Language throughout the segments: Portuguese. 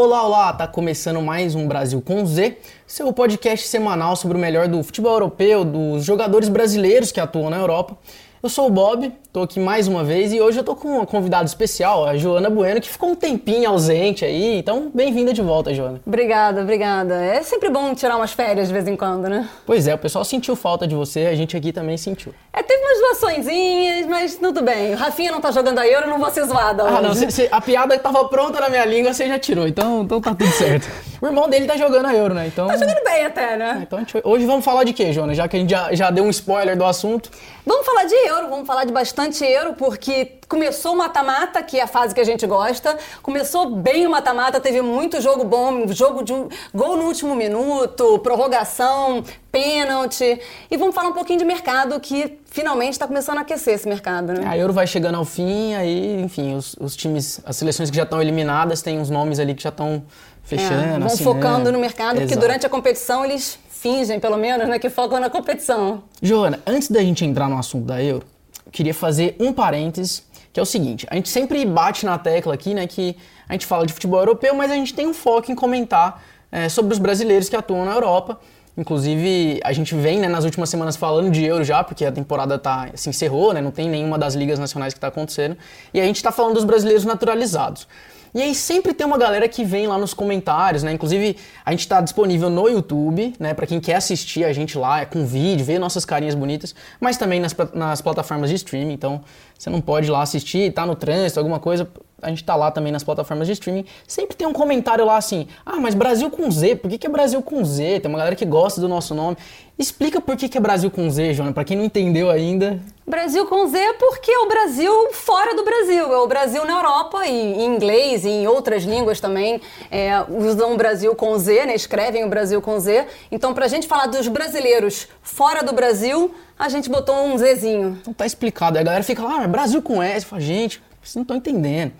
Olá, olá! Tá começando mais um Brasil com Z, seu podcast semanal sobre o melhor do futebol europeu, dos jogadores brasileiros que atuam na Europa. Eu sou o Bob, tô aqui mais uma vez e hoje eu tô com uma convidada especial, a Joana Bueno, que ficou um tempinho ausente aí, então bem-vinda de volta, Joana. Obrigada, obrigada. É sempre bom tirar umas férias de vez em quando, né? Pois é, o pessoal sentiu falta de você, a gente aqui também sentiu. É, teve umas doaçõezinhas, mas tudo bem. O Rafinha não tá jogando a Euro, não vou ser zoada Ah, não, hoje. cê- cê- a piada tava pronta na minha língua, você já tirou, então, então tá tudo certo. o irmão dele tá jogando a Euro, né? Então, Tá jogando bem até, né? então a gente- hoje vamos falar de quê, Joana? Já que a gente já, já deu um spoiler do assunto. Vamos falar de euro, vamos falar de bastante euro, porque começou o mata-mata, que é a fase que a gente gosta. Começou bem o mata-mata, teve muito jogo bom, jogo de um, gol no último minuto, prorrogação, pênalti. E vamos falar um pouquinho de mercado, que finalmente está começando a aquecer esse mercado, né? A Euro vai chegando ao fim, aí, enfim, os, os times, as seleções que já estão eliminadas, tem uns nomes ali que já estão fechando. É, vão assinando. focando no mercado, porque Exato. durante a competição eles fingem, pelo menos, né, que focam na competição. Joana, antes da gente entrar no assunto da Euro, eu queria fazer um parênteses, que é o seguinte, a gente sempre bate na tecla aqui, né, que a gente fala de futebol europeu, mas a gente tem um foco em comentar é, sobre os brasileiros que atuam na Europa. Inclusive, a gente vem né, nas últimas semanas falando de Euro já, porque a temporada tá, se encerrou, né, não tem nenhuma das ligas nacionais que está acontecendo. E a gente está falando dos brasileiros naturalizados. E aí sempre tem uma galera que vem lá nos comentários, né? Inclusive, a gente tá disponível no YouTube, né? Pra quem quer assistir a gente lá, é com vídeo, ver nossas carinhas bonitas, mas também nas, nas plataformas de streaming. Então, você não pode ir lá assistir, tá no trânsito, alguma coisa. A gente tá lá também nas plataformas de streaming. Sempre tem um comentário lá assim: ah, mas Brasil com Z, por que, que é Brasil com Z? Tem uma galera que gosta do nosso nome. Explica por que, que é Brasil com Z, Joana, pra quem não entendeu ainda. Brasil com Z porque é o Brasil fora do Brasil, é o Brasil na Europa e em inglês e em outras línguas também é, usam o Brasil com Z, né? escrevem o Brasil com Z. Então, pra gente falar dos brasileiros fora do Brasil, a gente botou um Zzinho. Então tá explicado. Aí a galera fica lá, ah, Brasil com S. Eu falo, gente, vocês não estão entendendo.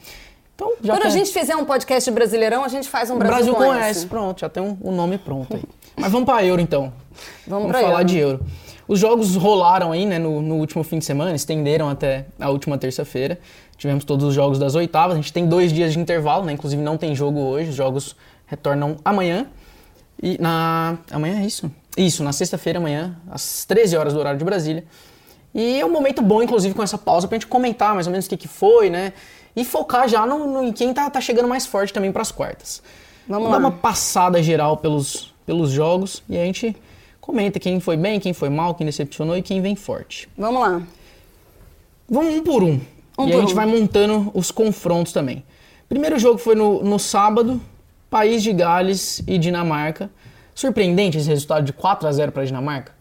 Então, já Quando que a gente fizer um podcast Brasileirão, a gente faz um Brasil, Brasil com S. S, pronto, já tem um, um nome pronto aí. Mas vamos pra Euro então. Vamos pra falar Euro. de Euro. Os jogos rolaram aí, né, no, no último fim de semana, estenderam até a última terça-feira. Tivemos todos os jogos das oitavas. A gente tem dois dias de intervalo, né? Inclusive não tem jogo hoje. Os jogos retornam amanhã. E na. Amanhã é isso? Isso, na sexta-feira, amanhã, às 13 horas do horário de Brasília. E é um momento bom, inclusive, com essa pausa, pra gente comentar mais ou menos o que, que foi, né? E focar já no, no- em quem tá, tá chegando mais forte também pras quartas. Vamos Dar uma passada geral pelos, pelos jogos e a gente comenta quem foi bem, quem foi mal, quem decepcionou e quem vem forte. Vamos lá. Vamos um por um. Um e por a gente um. vai montando os confrontos também. Primeiro jogo foi no, no sábado, País de Gales e Dinamarca. Surpreendente esse resultado de 4 a 0 para a Dinamarca?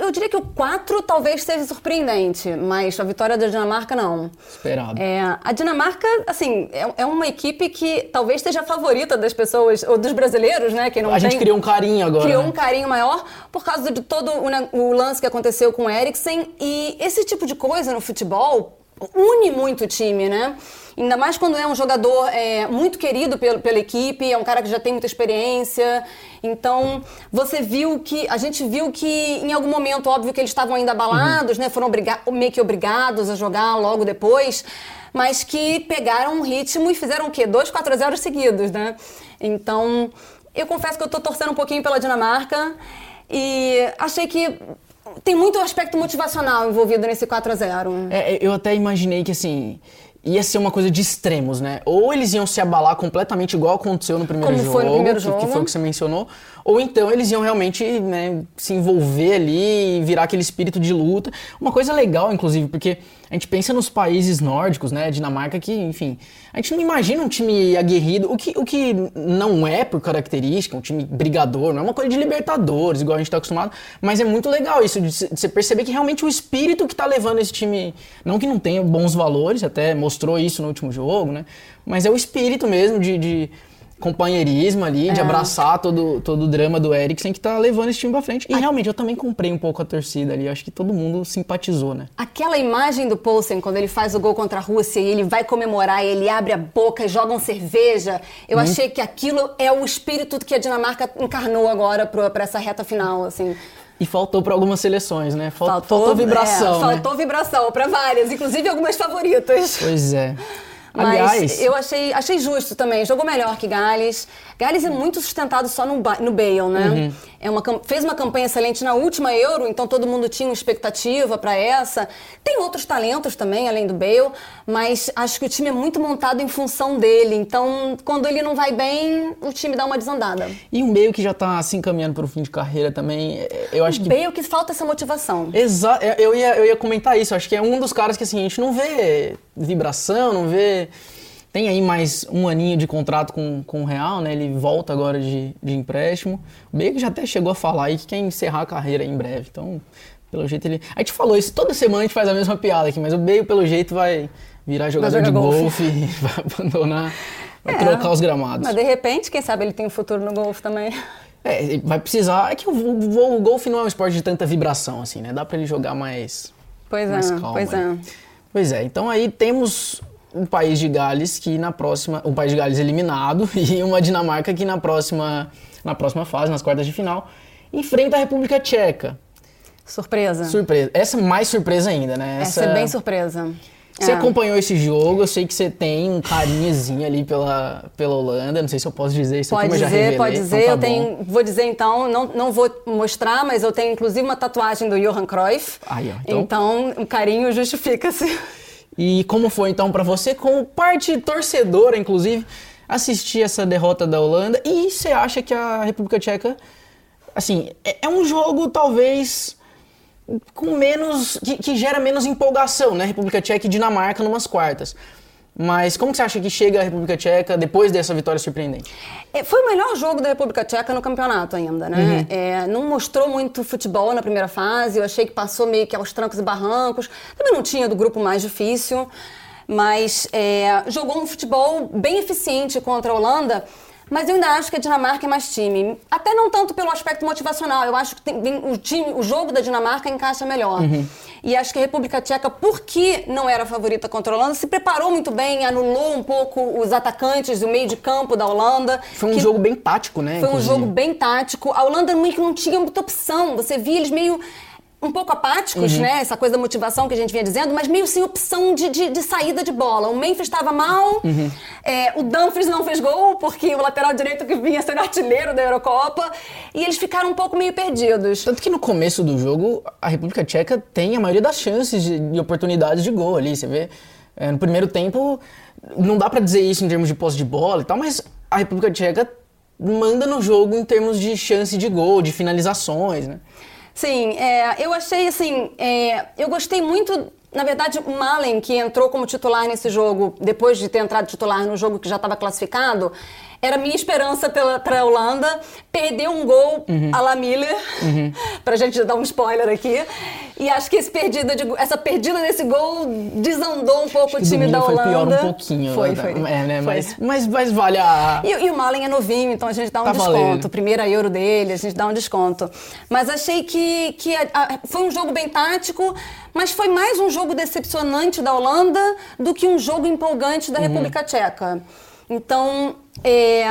Eu diria que o 4 talvez seja surpreendente, mas a vitória da Dinamarca não. Esperado. É, a Dinamarca, assim, é, é uma equipe que talvez seja a favorita das pessoas, ou dos brasileiros, né? Que não a gente tem- criou um carinho agora. criou né? um carinho maior por causa de todo o, ne- o lance que aconteceu com o Eriksen. E esse tipo de coisa no futebol une muito o time, né? Ainda mais quando é um jogador é, muito querido pelo, pela equipe, é um cara que já tem muita experiência. Então, você viu que. A gente viu que em algum momento, óbvio que eles estavam ainda abalados, né? Foram meio que obrigados a jogar logo depois mas que pegaram um ritmo e fizeram o quê? Dois 4 a 0 seguidos, né? Então, eu confesso que eu tô torcendo um pouquinho pela Dinamarca e achei que tem muito aspecto motivacional envolvido nesse 4 a 0 É, eu até imaginei que assim. Ia ser uma coisa de extremos, né? Ou eles iam se abalar completamente igual aconteceu no primeiro Como jogo, foi no primeiro que- que, jogo. foi o que você mencionou, ou então eles iam realmente né, se envolver ali e virar aquele espírito de luta. Uma coisa legal, inclusive, porque a gente pensa nos países nórdicos, né? Dinamarca, que, enfim, a gente não imagina um time aguerrido, o que, o que não é por característica, um time brigador, não é uma coisa de libertadores, igual a gente tá acostumado, mas é muito legal isso, de você perceber que realmente o espírito que tá levando esse time, não que não tenha bons valores, até mostrou isso no último jogo, né? Mas é o espírito mesmo de, de companheirismo ali, de É. abraçar todo, todo o drama do Eriksen que tá levando esse time pra frente. E realmente, eu também comprei um pouco a torcida ali, acho que todo mundo simpatizou, né? Aquela imagem do Poulsen, quando ele faz o gol contra a Rússia e ele vai comemorar, e ele abre a boca e joga um cerveja, eu achei que aquilo é o espírito que a Dinamarca encarnou agora para essa reta final, assim. E faltou pra algumas seleções, né? Fal- faltou, vibração, é, né? Faltou vibração para várias, inclusive algumas favoritas. Pois é. Mas Aliás- eu achei, achei justo também. Jogou melhor que Gales. Gales é muito sustentado só no, no Bale, né? Uhum. É uma, fez uma campanha excelente na última Euro, então todo mundo tinha uma expectativa para essa. Tem outros talentos também, além do Bale, mas acho que o time é muito montado em função dele. Então, quando ele não vai bem, o time dá uma desandada. E um meio que já tá se encaminhando para o fim de carreira também, eu acho que Bale que falta essa motivação. Exato, eu ia, eu ia comentar isso. Acho que é um dos caras que assim, a gente não vê vibração, não vê. Tem aí mais um aninho de contrato com, com o Real, né? Ele volta agora de, de empréstimo. O Bale já até chegou a falar aí que quer encerrar a carreira em breve. Então, pelo jeito ele. A gente falou isso, toda semana a gente faz a mesma piada aqui, mas o Bale, pelo jeito, vai virar jogador de golfe. golfe e vai abandonar, vai É, trocar os gramados. Mas de repente, quem sabe ele tem um futuro no golfe também. É, vai precisar. É que o, o, o golfe não é um esporte de tanta vibração, assim, né? Dá pra ele jogar mais. Pois mais é, calmo pois é. Pois é, então aí temos um país de Gales que na próxima, um país de Gales eliminado e uma Dinamarca que na próxima, na próxima fase, nas quartas de final, enfrenta a República Tcheca. Surpresa. Surpresa. Essa mais surpresa ainda, né? Essa é bem surpresa. Você É. acompanhou esse jogo, eu sei que você tem um carinhozinho ali pela, pela Holanda, não sei se eu posso dizer isso Pode aqui, dizer, revelei, pode então dizer. tá eu bom. tenho, vou dizer então, não, não vou mostrar, mas eu tenho inclusive uma tatuagem do Johan Cruyff. Aí, ó, então- então o carinho justifica-se. E como foi então pra você, como parte torcedora, inclusive, assistir essa derrota da Holanda? E você acha que a República Tcheca, assim, é, é um jogo talvez com menos. Que, que gera menos empolgação, né? República Tcheca e Dinamarca numas quartas. Mas como que você acha que chega a República Tcheca depois dessa vitória surpreendente? É, Foi o melhor jogo da República Tcheca no campeonato ainda, né? Uhum. É, não mostrou muito futebol na primeira fase, eu achei que passou meio que aos trancos e barrancos. Também não tinha do grupo mais difícil, mas é, jogou um futebol bem eficiente contra a Holanda. Mas eu ainda acho que a Dinamarca é mais time. Até não tanto pelo aspecto motivacional. Eu acho que tem- tem- o, time, o jogo da Dinamarca encaixa melhor. E acho que a República Tcheca, porque não era a favorita contra a Holanda, se preparou muito bem, anulou um pouco os atacantes e o meio de campo da Holanda. Foi um jogo bem tático, né? foi um inclusive. jogo bem tático. A Holanda meio que não tinha muita opção. Você via eles meio um pouco apáticos, Uhum. né? Essa coisa da motivação que a gente vinha dizendo, mas meio sem opção de, de, de saída de bola. O Memphis estava mal, Uhum. é, o Dumfries não fez gol, porque o lateral direito que vinha sendo artilheiro da Eurocopa, e eles ficaram um pouco meio perdidos. Tanto que no começo do jogo, a República Tcheca tem a maioria das chances de, de oportunidades de gol ali. Você vê, é, no primeiro tempo, não dá pra dizer isso em termos de posse de bola e tal, mas a República Tcheca manda no jogo em termos de chance de gol, de finalizações, né? Sim, é, eu achei assim, é, eu gostei muito, na verdade, Malen, que entrou como titular nesse jogo, depois de ter entrado titular no jogo que já estava classificado, era a minha esperança para a Holanda. Perdeu um gol a la Miller, pra gente dar um spoiler aqui. E acho que perdida de, essa perdida desse gol desandou um pouco o time da Holanda. foi pior um pouquinho. Foi, né? foi. É, né? Foi. Mas, mas, mas vale a... E, e o Malen é novinho, então a gente dá um Tá desconto. valendo. Primeira euro dele, a gente dá um desconto. Mas achei que, que a- a- foi um jogo bem tático, mas foi mais um jogo decepcionante da Holanda do que um jogo empolgante Uhum. da República Tcheca. Então, é,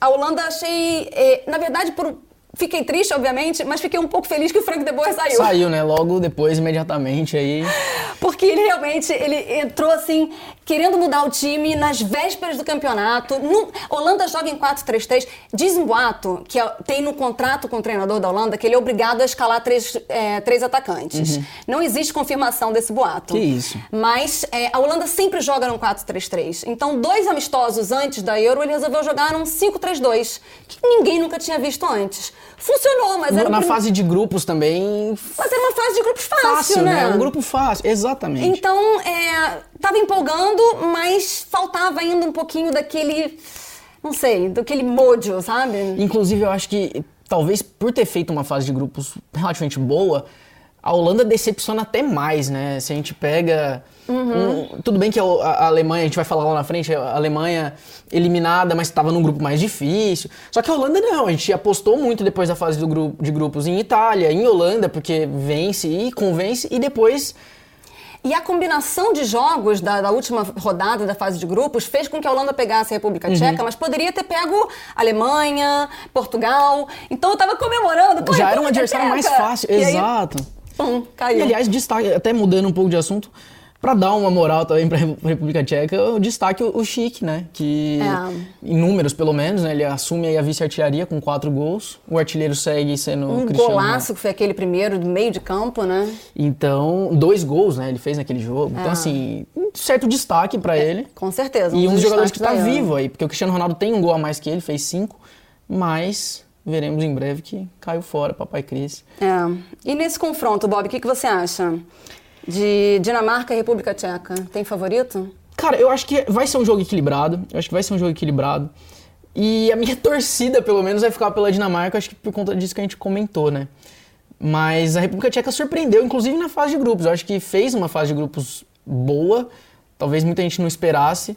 a Holanda achei. é, na verdade, por- fiquei triste, obviamente, mas fiquei um pouco feliz que o Frank de Boer saiu. Saiu, né? Logo depois, imediatamente, aí... Porque ele realmente ele entrou assim, querendo mudar o time nas vésperas do campeonato. No- Holanda joga em 4-3-3. Diz um boato que é- tem no contrato com o treinador da Holanda que ele é obrigado a escalar três, é, três atacantes. Não existe confirmação desse boato. Que isso. Mas é, a Holanda sempre joga num 4-3-3. Então, dois amistosos antes da Euro, ele resolveu jogar num 5-3-2, que ninguém nunca tinha visto antes. Funcionou, mas era, Na prim- fase de grupos também... mas era uma fase de grupos fácil, Fácil, né? né? Um grupo fácil, exatamente. Então, é, tava empolgando, mas faltava ainda um pouquinho daquele, não sei, daquele mojo, sabe? Inclusive, eu acho que talvez por ter feito uma fase de grupos relativamente boa, a Holanda decepciona até mais, né? Se a gente pega. um- tudo bem que a, a Alemanha, a gente vai falar lá na frente, a Alemanha eliminada, mas estava num grupo mais difícil. Só que a Holanda não, a gente apostou muito depois da fase do grupo, de grupos em Itália, em Holanda, porque vence e convence, e depois E a combinação de jogos da, da última rodada da fase de grupos fez com que a Holanda pegasse a República Uhum. Tcheca, mas poderia ter pego Alemanha, Portugal. Então eu tava comemorando. Pô, já era um adversário mais fácil. E aí, Exato. pum, caiu. E aliás, destaque, até mudando um pouco de assunto, Para dar uma moral também para a República Tcheca, eu destaque o, o Chic, né? Que, É. em números pelo menos, né? ele assume aí a vice-artilharia com quatro gols. O artilheiro segue sendo o Um Cristiano golaço que foi aquele primeiro do meio de campo, né? Então, dois gols, né? Ele fez naquele jogo. Então, Ah. assim, um certo destaque para ele. Com certeza. E um dos jogadores que tá Euro. vivo aí, porque o Cristiano Ronaldo tem um gol a mais que ele, fez cinco, mas veremos em breve que caiu fora, papai Cris. É. E nesse confronto, Bob, o que, que você acha? De Dinamarca e República Tcheca. Tem favorito? Cara, eu acho que vai ser um jogo equilibrado. Eu acho que vai ser um jogo equilibrado. E a minha torcida, pelo menos, vai ficar pela Dinamarca, acho que por conta disso que a gente comentou, né? Mas a República Tcheca surpreendeu, inclusive na fase de grupos. Eu acho que fez uma fase de grupos boa, talvez muita gente não esperasse.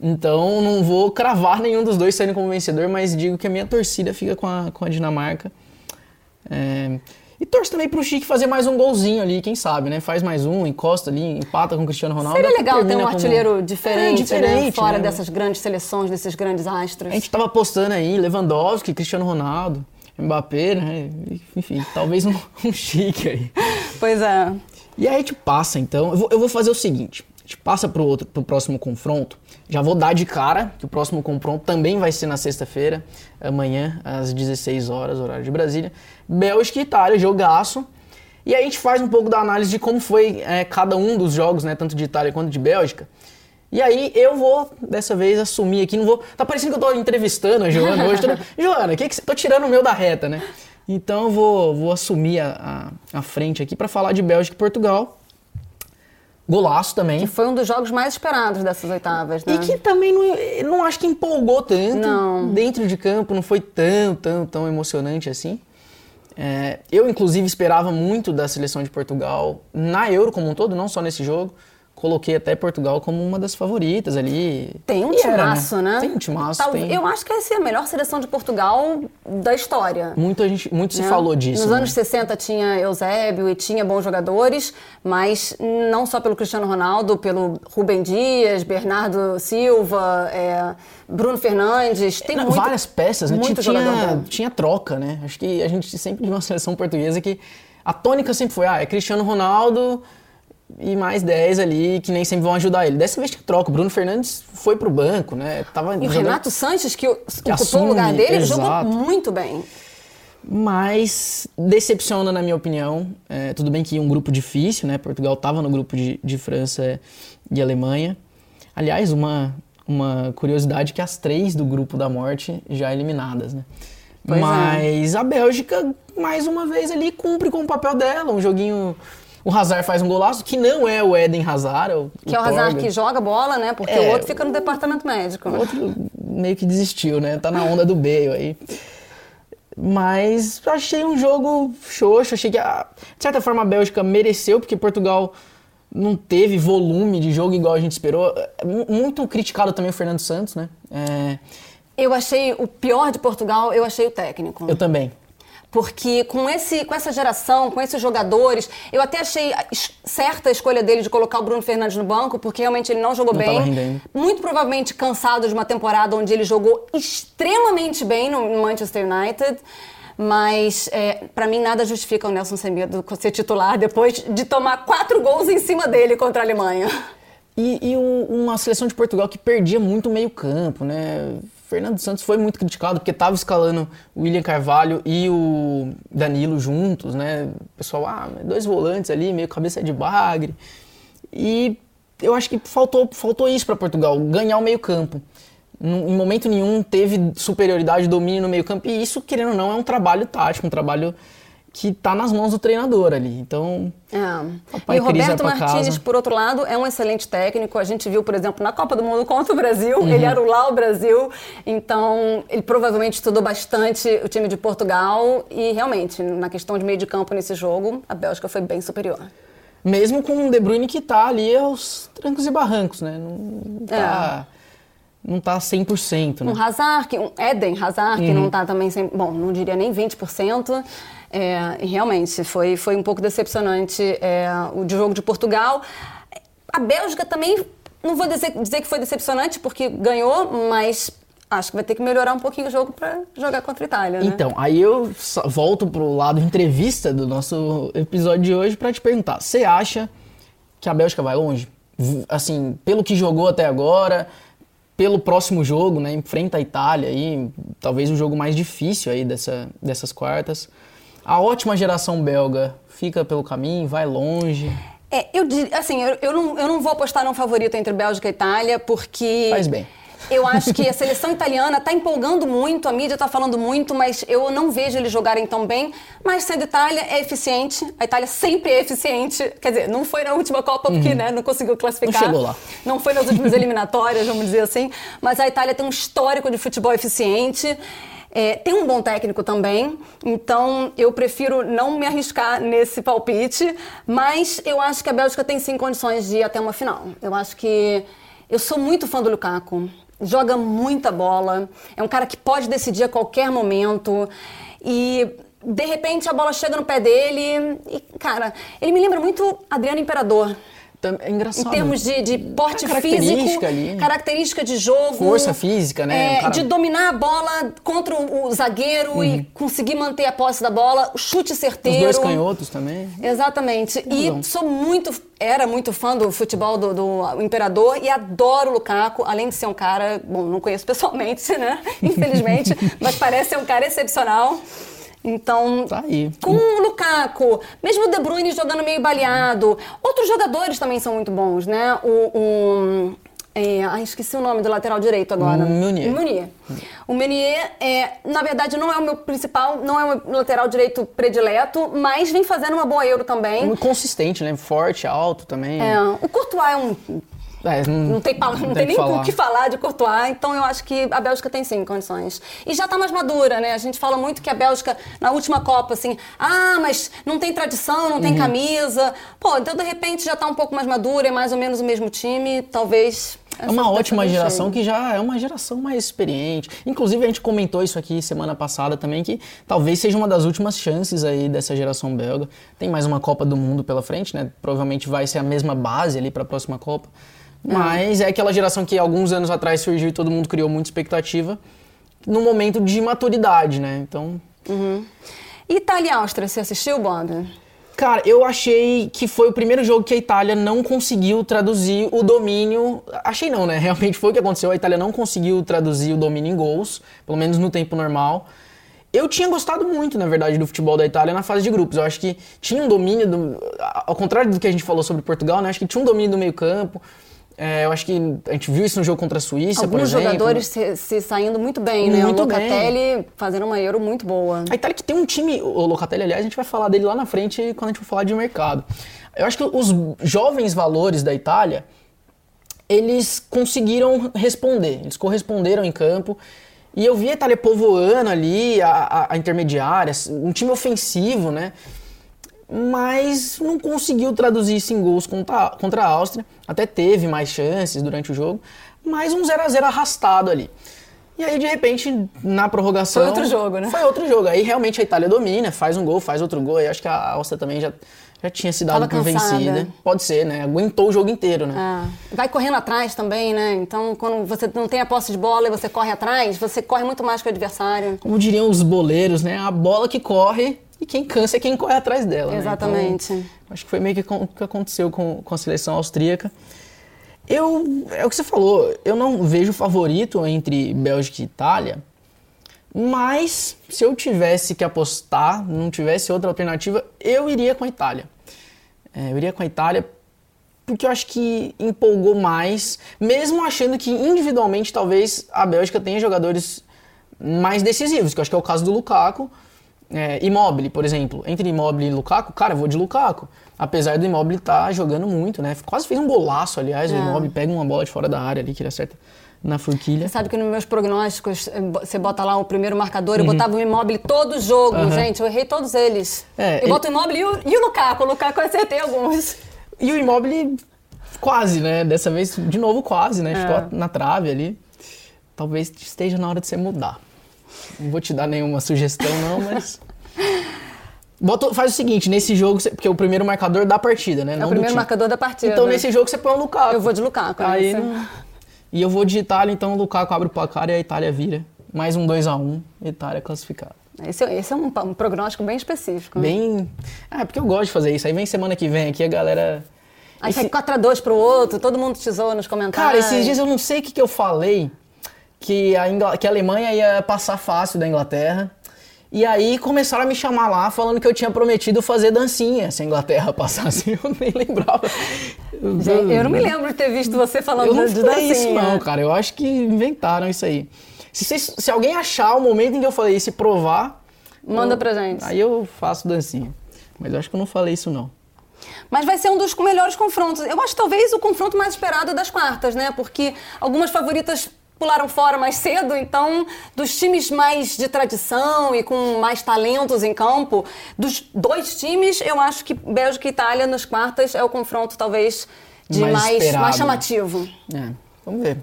Então não vou cravar nenhum dos dois saindo como vencedor, mas digo que a minha torcida fica com a, com a Dinamarca. É, E torço também pro Chique fazer mais um golzinho ali, quem sabe, né? Faz mais um, encosta ali, empata com o Cristiano Ronaldo. Seria legal ter um como- artilheiro diferente, É, diferente, né? Fora né? dessas grandes seleções, desses grandes astros. A gente tava apostando aí, Lewandowski, Cristiano Ronaldo, Mbappé, né? Enfim, talvez um, um chique aí. Pois é. E aí a gente passa, então. Eu vou, eu vou fazer o seguinte: gente passa outro, pro próximo confronto. Já vou dar de cara que o próximo confronto também vai ser na sexta-feira, amanhã, às 16 horas, horário de Brasília. Bélgica e Itália, jogaço. E aí a gente faz um pouco da análise de como foi é, cada um dos jogos, né? Tanto de Itália quanto de Bélgica. E aí eu vou, dessa vez, assumir aqui, não vou. Tá parecendo que eu tô entrevistando a Joana hoje. Tô, Joana, que que você. Tô tirando o meu da reta, né? Então eu vou, vou assumir a, a, a frente aqui para falar de Bélgica e Portugal. Golaço também. Que foi um dos jogos mais esperados dessas oitavas, né? E que também não, não acho que empolgou tanto. Não. Dentro de campo não foi tão, tão, tão emocionante assim. É, eu, inclusive, esperava muito da seleção de Portugal na Euro como um todo, não só nesse jogo. Coloquei até Portugal como uma das favoritas ali. Tem um E era, timaço, né? Tem um timaço. Tal- tem... Eu acho que essa é a melhor seleção de Portugal da história. Muita gente, muito se né? falou disso. Nos né? anos 60 tinha Eusébio e tinha bons jogadores, mas não só pelo Cristiano Ronaldo, pelo Rubem Dias, Bernardo Silva, é, Bruno Fernandes. Tem muito, várias peças, né? muito Tinha- jogador tinha, troca, né? Acho que a gente sempre viu uma seleção portuguesa que a tônica sempre foi, ah, é Cristiano Ronaldo e mais 10 ali que nem sempre vão ajudar ele. Dessa vez tinha troca. O Bruno Fernandes foi pro banco, né? Tava E o Renato Sanches, que, ocupou o lugar dele, jogou exato. muito bem. Mas decepciona, na minha opinião. É, tudo bem que um grupo difícil, né? Portugal estava no grupo de, de França e Alemanha. Aliás, uma, uma curiosidade que as três do grupo da morte já eliminadas, né? Pois é. Mas a Bélgica, mais uma vez ali, cumpre com o papel dela. Um joguinho... O Hazard faz um golaço, que não é o Eden Hazard. o- Que é o Hazard Torgan. que joga bola, né? Porque É, o outro fica no departamento médico. O outro meio que desistiu, né? Tá na onda do Bale aí. Mas achei um jogo xoxo, achei que, a- de certa forma, a Bélgica mereceu, porque Portugal não teve volume de jogo igual a gente esperou. É, mu- Muito criticado também o Fernando Santos, né? É, Eu achei o pior de Portugal, eu achei o técnico. eu também. Porque com, esse, com essa geração, com esses jogadores, eu até achei certa a escolha dele de colocar o Bruno Fernandes no banco, porque realmente ele não jogou Não bem. Muito provavelmente cansado de uma temporada onde ele jogou extremamente bem no Manchester United. Mas, é, para mim, nada justifica o Nelson Semedo ser titular depois de tomar quatro gols em cima dele contra a Alemanha. E, e uma seleção de Portugal que perdia muito o meio-campo, né? Fernando Santos foi muito criticado porque estava escalando o William Carvalho e o Danilo juntos, né? O pessoal, ah, dois volantes ali, meio cabeça de bagre. E eu acho que faltou, faltou isso para Portugal, ganhar o meio-campo. Em momento nenhum teve superioridade, domínio no meio-campo, e isso, querendo ou não, é um trabalho tático, um trabalho que tá nas mãos do treinador ali. Então, É. Papai e o Roberto Martins, casa. por outro lado, é um excelente técnico. A gente viu, por exemplo, na Copa do Mundo contra o Brasil, Uhum. ele era o lá o Brasil. Então, ele provavelmente estudou bastante o time de Portugal. E realmente, na questão de meio de campo nesse jogo, a Bélgica foi bem superior. Mesmo com o De Bruyne que tá ali aos trancos e barrancos, né? Não tá, não tá 100%, né? Um Hazard, que- um Eden Hazard, que Uhum. não está também sem, bom, não diria nem 20%. É, realmente, foi, foi um pouco decepcionante é, o jogo de Portugal. A Bélgica também, não vou dizer, dizer que foi decepcionante, porque ganhou, mas acho que vai ter que melhorar um pouquinho o jogo para jogar contra a Itália, né? Então, aí eu volto pro lado entrevista do nosso episódio de hoje para te perguntar: você acha que a Bélgica vai longe? Assim, pelo que jogou até agora, pelo próximo jogo, né? Enfrenta a Itália aí, talvez o jogo mais difícil aí dessa, dessas quartas. A ótima geração belga fica pelo caminho, vai longe, É, eu diria, assim, eu, eu não, eu não vou apostar num favorito entre Bélgica e Itália, porque. faz bem. Eu acho que a seleção italiana está empolgando muito, a mídia está falando muito, mas eu não vejo eles jogarem tão bem. Mas sendo Itália, é eficiente. A Itália sempre é eficiente. Quer dizer, não foi na última Copa porque né, não conseguiu classificar. Uhum. Não chegou lá. Não foi nas últimas eliminatórias, vamos dizer assim. Mas a Itália tem um histórico de futebol eficiente. É, tem um bom técnico também, então eu prefiro não me arriscar nesse palpite, mas eu acho que a Bélgica tem sim condições de ir até uma final. Eu acho que. Eu sou muito fã do Lukaku, joga muita bola, é um cara que pode decidir a qualquer momento e. De repente a bola chega no pé dele e, cara, ele me lembra muito Adriano Imperador. É Em engraçado. termos de, de porte característica físico, ali. característica de jogo. Força física, né? é, cara- De dominar a bola contra o, zagueiro e conseguir manter a posse da bola, o chute Os certeiro. dois canhotos também. Exatamente. E sou muito, era muito fã do futebol do, do Imperador e adoro o Lukaku, além de ser um cara, bom, não conheço pessoalmente, né? Infelizmente, mas parece ser um cara excepcional. Então, Tá com o Lukaku, mesmo o De Bruyne jogando meio baleado, outros jogadores também são muito bons, né? O, o é, ai, esqueci o nome do lateral direito agora. Meunier. O Meunier. O Meunier, é, na verdade, não é o meu principal, não é o meu lateral direito predileto, mas vem fazendo uma boa Euro também. Muito consistente, né? Forte, alto também. É, o Courtois é um É, não tem, pa- não tem que nem falar. o que falar de Courtois, então eu acho que a Bélgica tem sim condições. E já está mais madura, né? A gente fala muito que a Bélgica, na última Copa, assim, ah, mas não tem tradição, não tem Uhum. camisa. Pô, então de repente já está um pouco mais madura, é mais ou menos o mesmo time, talvez. É uma ótima geração que já é uma geração mais experiente. Inclusive, a gente comentou isso aqui semana passada também, que talvez seja uma das últimas chances aí dessa geração belga. Tem mais uma Copa do Mundo pela frente, né? Provavelmente vai ser a mesma base ali para a próxima Copa. Mas é aquela geração que alguns anos atrás surgiu e todo mundo criou muita expectativa no momento de maturidade, né? Então, Itália e Áustria, você assistiu, Bob? Cara, eu achei que foi o primeiro jogo que a Itália não conseguiu traduzir o domínio. Achei não, né? Realmente foi o que aconteceu. A Itália não conseguiu traduzir o domínio em gols, pelo menos no tempo normal. Eu tinha gostado muito, na verdade, do futebol da Itália na fase de grupos. Eu acho que tinha um domínio, do, ao contrário do que a gente falou sobre Portugal, né? Acho que tinha um domínio do meio campo. É, eu acho que a gente viu isso no jogo contra a Suíça, por Alguns exemplo. jogadores se, se saindo muito bem, né? Muito o bem. Locatelli fazendo uma Euro muito boa. A Itália que tem um time, o Locatelli, aliás, a gente vai falar dele lá na frente quando a gente for falar de mercado. Eu acho que os jovens valores da Itália, eles conseguiram responder, eles corresponderam em campo. E eu vi a Itália povoando ali, a, a- a intermediária, um time ofensivo, né? Mas não conseguiu traduzir isso em gols contra, contra a Áustria. Até teve mais chances durante o jogo, mas um 0 a 0 arrastado ali. E aí, de repente, na prorrogação. Foi outro jogo, né? Foi outro jogo. Aí realmente a Itália domina, faz um gol, faz outro gol. Aí acho que a Áustria também já, já tinha se dado por vencida. Pode ser, né? Aguentou o jogo inteiro, né? Ah, vai correndo atrás também, né? Então, quando você não tem a posse de bola e você corre atrás, você corre muito mais que o adversário. Como diriam os boleiros, né? A bola que corre e quem cansa é quem corre atrás dela. né? Exatamente. Então, acho que foi meio que o que aconteceu com, com a seleção austríaca. Eu, é o que você falou, eu não vejo favorito entre Bélgica e Itália, mas se eu tivesse que apostar, não tivesse outra alternativa, eu iria com a Itália. É, eu iria com a Itália porque eu acho que empolgou mais, mesmo achando que individualmente talvez a Bélgica tenha jogadores mais decisivos, que eu acho que é o caso do Lukaku. É, Immobile, por exemplo. Entre Immobile e Lukaku, cara, eu vou de Lukaku. Apesar do Immobile estar jogando muito, né? Quase fez um golaço, aliás. O É. Immobile pega uma bola de fora da área ali, que ele acerta na forquilha. Você sabe que nos meus prognósticos, eh, você bota lá o primeiro marcador, eu botava o Immobile todo jogo, Uhum. Gente. Eu errei todos eles. É, eu ele- boto o Immobile e o, e o Lukaku. O Lukaku eu acertei alguns. E o Immobile quase, né? Dessa vez, de novo, quase, né? É. Ficou na trave ali. Talvez esteja na hora de você mudar. Não vou te dar nenhuma sugestão, não, mas. Bota, faz o seguinte, nesse jogo, porque é o primeiro marcador da partida, né? É não o primeiro marcador da partida. Então nesse jogo você põe o Lukaku. Eu vou de Lukaku, né? Aí, Esse- não- E eu vou de Itália, então o Lukaku abre o placar e a Itália vira. Mais um 2x1, Itália classificada. Esse, esse é um, um prognóstico bem específico. né? Bem. É, porque eu gosto de fazer isso. Aí vem semana que vem aqui a galera Aí Esse- sai 4x2 pro outro, todo mundo te zoa nos Cara, comentários. esses dias eu não sei o que, que eu falei, que a, que a Alemanha ia passar fácil da Inglaterra. E aí começaram a me chamar lá falando que eu tinha prometido fazer dancinha se a Inglaterra passasse. Eu nem lembrava. Gente, eu não me lembro de ter visto você falando Eu não de falei isso dancinha. não, cara. Eu acho que inventaram isso aí. Se, vocês- se alguém achar o momento em que eu falei isso e provar, Manda eu- pra gente. Aí eu faço dancinha. Mas eu acho que eu não falei isso não. Mas vai ser um dos melhores confrontos. Eu acho talvez o confronto mais esperado das quartas, né? Porque algumas favoritas pularam fora mais cedo, então dos times mais de tradição e com mais talentos em campo, dos dois times, eu acho que Bélgica e Itália nas quartas é o confronto talvez de Mais mais, mais chamativo. É, vamos ver.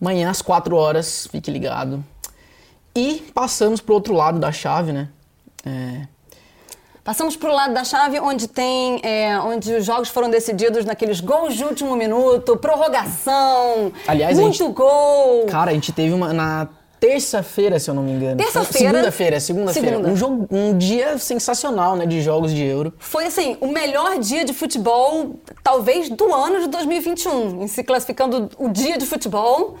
Amanhã às 4 horas, fique ligado. E passamos pro outro lado da chave, né? É, Passamos para o lado da chave onde tem, é, onde os jogos foram decididos naqueles gols de último minuto, prorrogação, Aliás, muito gente- gol. Cara, a gente teve uma na terça-feira, se eu não me engano. Terça-feira? Segunda-feira, segunda-feira. Segunda. Um, jogo, um dia sensacional, né, de jogos de Euro. Foi assim, o melhor dia de futebol, talvez do ano de 2021, em se classificando o dia de futebol,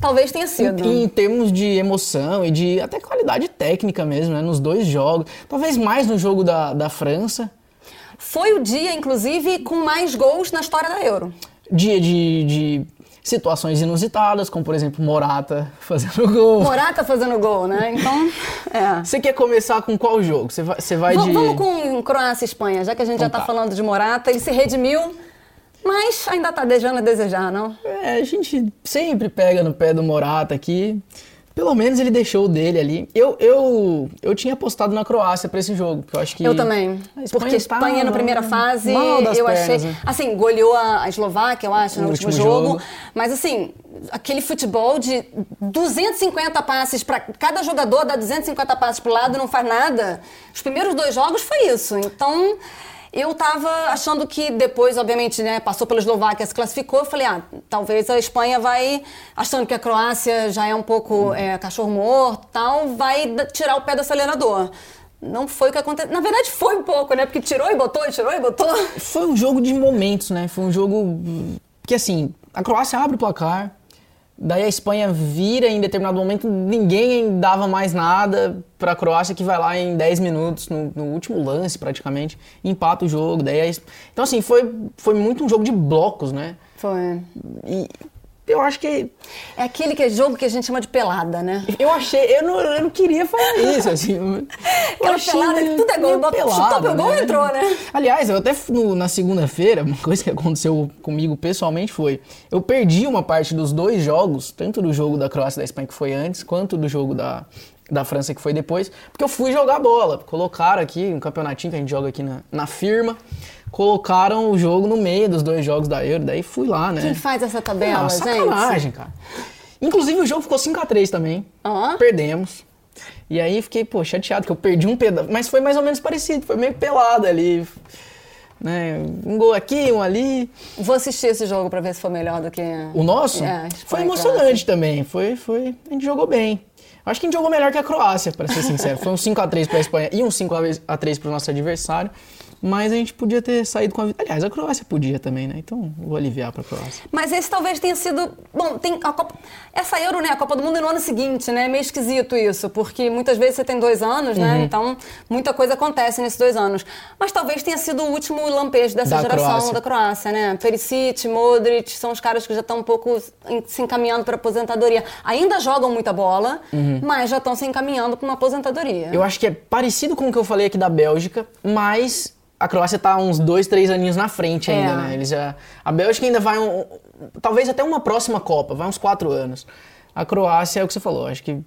talvez tenha sido. Em, em termos de emoção e de até qualidade técnica mesmo, né, nos dois jogos. Talvez mais no jogo da, da França. Foi o dia, inclusive, com mais gols na história da Euro. Dia de, de situações inusitadas, como por exemplo Morata fazendo gol. Morata fazendo gol, né? Então, é. Você quer começar com qual jogo? Você vai, você vai V- de. Vamos com Croácia e Espanha, já que a gente já Então tá tá. falando de Morata, ele se redimiu, mas ainda tá deixando a desejar, não? É, a gente sempre pega no pé do Morata aqui. Pelo menos ele deixou o dele ali. Eu, eu, eu tinha apostado na Croácia pra esse jogo, porque eu acho que. Eu também. a Porque a Espanha tá na primeira fase, mal das eu pernas, achei. né? Assim, goleou a, Eslováquia, eu acho, no, No último, último jogo. jogo. Mas assim, aquele futebol de 250 passes para cada jogador dá 250 passes pro lado e não faz nada. Os primeiros dois jogos foi isso. Então. Eu tava achando que depois, obviamente, né, passou pela Eslováquia, se classificou. Eu falei, ah, talvez a Espanha vai, achando que a Croácia já é um pouco é, cachorro morto tal, vai tirar o pé do acelerador. Não foi o que aconteceu. Na verdade, foi um pouco, né? Porque tirou e botou, tirou e botou. Foi um jogo de momentos, né? Foi um jogo que, assim, a Croácia abre o placar, daí a Espanha vira em determinado momento, ninguém dava mais nada pra Croácia, que vai lá em 10 minutos, no, no último lance praticamente, empata o jogo. Daí a Então, assim, foi, foi muito um jogo de blocos, né? Foi. E eu acho que. É aquele que é jogo que a gente chama de pelada, né? Eu achei. Eu não, eu não queria falar isso, assim. Eu Aquela pelada que tudo é gol, bota- chutou pro gol, entrou, né? Aliás, eu até no- na segunda-feira, uma coisa que aconteceu comigo pessoalmente foi: eu perdi uma parte dos dois jogos, tanto do jogo da Croácia e da Espanha que foi antes, quanto do jogo da, da França que foi depois, porque eu fui jogar bola. Colocaram aqui um campeonatinho que a gente joga aqui na, na firma. Colocaram o jogo no meio dos dois jogos da Euro, daí fui lá, né? Quem faz essa tabela, Ah, gente? sacanagem, cara. Inclusive o jogo ficou 5x3 também. Ó. Perdemos. E aí fiquei, pô, chateado que eu perdi um pedaço. Mas foi mais ou menos parecido, foi meio pelado ali. Né? Um gol aqui, um ali. Vou assistir esse jogo pra ver se foi melhor do que. O nosso É, foi emocionante também. Foi, foi. A gente jogou bem. Acho que a gente jogou melhor que a Croácia, pra ser sincero. Foi um 5x3 pra Espanha e um 5x3 pro nosso adversário. Mas a gente podia ter saído com a vitória. Aliás, a Croácia podia também, né? Então vou aliviar pra Croácia. Mas esse talvez tenha sido. Bom, tem a Copa. Essa Euro, né? A Copa do Mundo é no ano seguinte, né? É meio esquisito isso, porque muitas vezes você tem dois anos, Uhum. né? Então muita coisa acontece nesses dois anos. Mas talvez tenha sido o último lampejo dessa Da geração Croácia. da Croácia, né? Perisic, Modric, são os caras que já estão um pouco se encaminhando para aposentadoria. Ainda jogam muita bola, mas já estão se encaminhando para uma aposentadoria. Uhum. Eu acho que é parecido com o que eu falei aqui da Bélgica, mas a Croácia tá uns dois, três aninhos na frente ainda, É. né? Eles já... A Bélgica ainda vai um... talvez até uma próxima Copa, vai uns quatro anos. A Croácia é o que você falou, acho que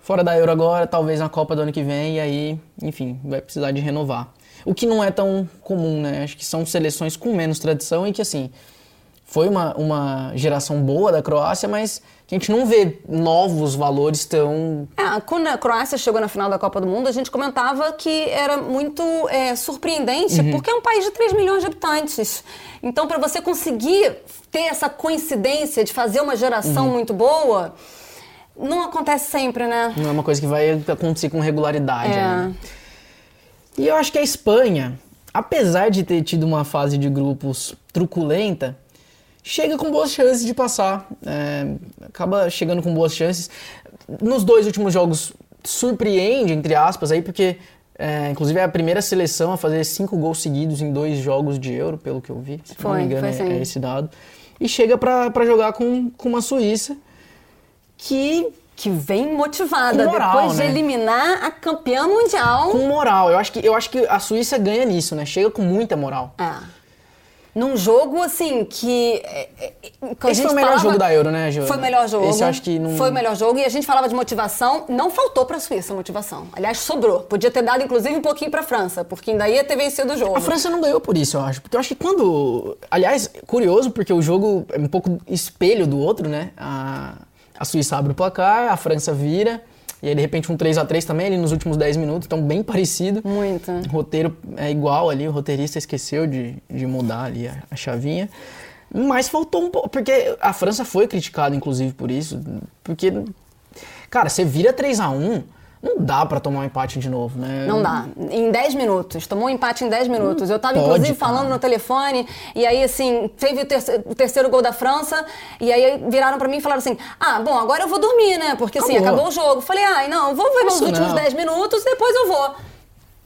fora da Euro agora, talvez na Copa do ano que vem, e aí, enfim, vai precisar de renovar. O que não é tão comum, né? Acho que são seleções com menos tradição e que, assim, foi uma, uma geração boa da Croácia, mas a gente não vê novos valores tão É, quando a Croácia chegou na final da Copa do Mundo, a gente comentava que era muito é, surpreendente, Uhum. porque é um país de 3 milhões de habitantes. Então, para você conseguir ter essa coincidência de fazer uma geração Uhum. muito boa, não acontece sempre, né? Não é uma coisa que vai acontecer com regularidade. É. né? E eu acho que a Espanha, apesar de ter tido uma fase de grupos truculenta, chega com boas chances de passar. É, acaba chegando com boas chances. Nos dois últimos jogos surpreende, entre aspas, aí, porque é, inclusive é a primeira seleção a fazer cinco gols seguidos em dois jogos de Euro, pelo que eu vi. Se Foi, não me engano, é, sim. é esse dado. E chega para jogar com, com uma Suíça que Que vem motivada moral, depois de né? eliminar a campeã mundial. com moral. Eu acho que, eu acho que a Suíça ganha nisso, né? Chega com muita moral. É. Num jogo, assim, que. é, é, que a Esse foi o melhor falava- jogo da Euro, né, Ju? Foi o melhor jogo. Esse eu acho que não... Foi o melhor jogo. E a gente falava de motivação. Não faltou pra Suíça motivação. Aliás, sobrou. Podia ter dado, inclusive, um pouquinho pra França, porque ainda ia ter vencido o jogo. A França não ganhou por isso, eu acho. Porque eu acho que quando. Aliás, curioso, porque o jogo é um pouco espelho do outro, né? A, a Suíça abre o placar, a França vira. E aí, de repente, um 3 a 3 também ali nos últimos 10 minutos. Então, bem parecido. Muito. O roteiro é igual ali, o roteirista esqueceu de, de mudar ali a, a chavinha. Mas faltou um pouco, porque a França foi criticada, inclusive, por isso. Porque, cara, você vira 3 a 1 não dá pra tomar um empate de novo, né? Não dá. Em 10 minutos. Tomou um empate em 10 minutos. Eu tava, pode, inclusive, cara. falando no telefone, e aí, assim, teve o, terce- o terceiro gol da França, e aí viraram pra mim e falaram assim: ah, bom, agora eu vou dormir, né? Porque, assim, Acabou. acabou o jogo. Falei, ai, não, vou ver meus Isso últimos não. 10 minutos, depois eu vou.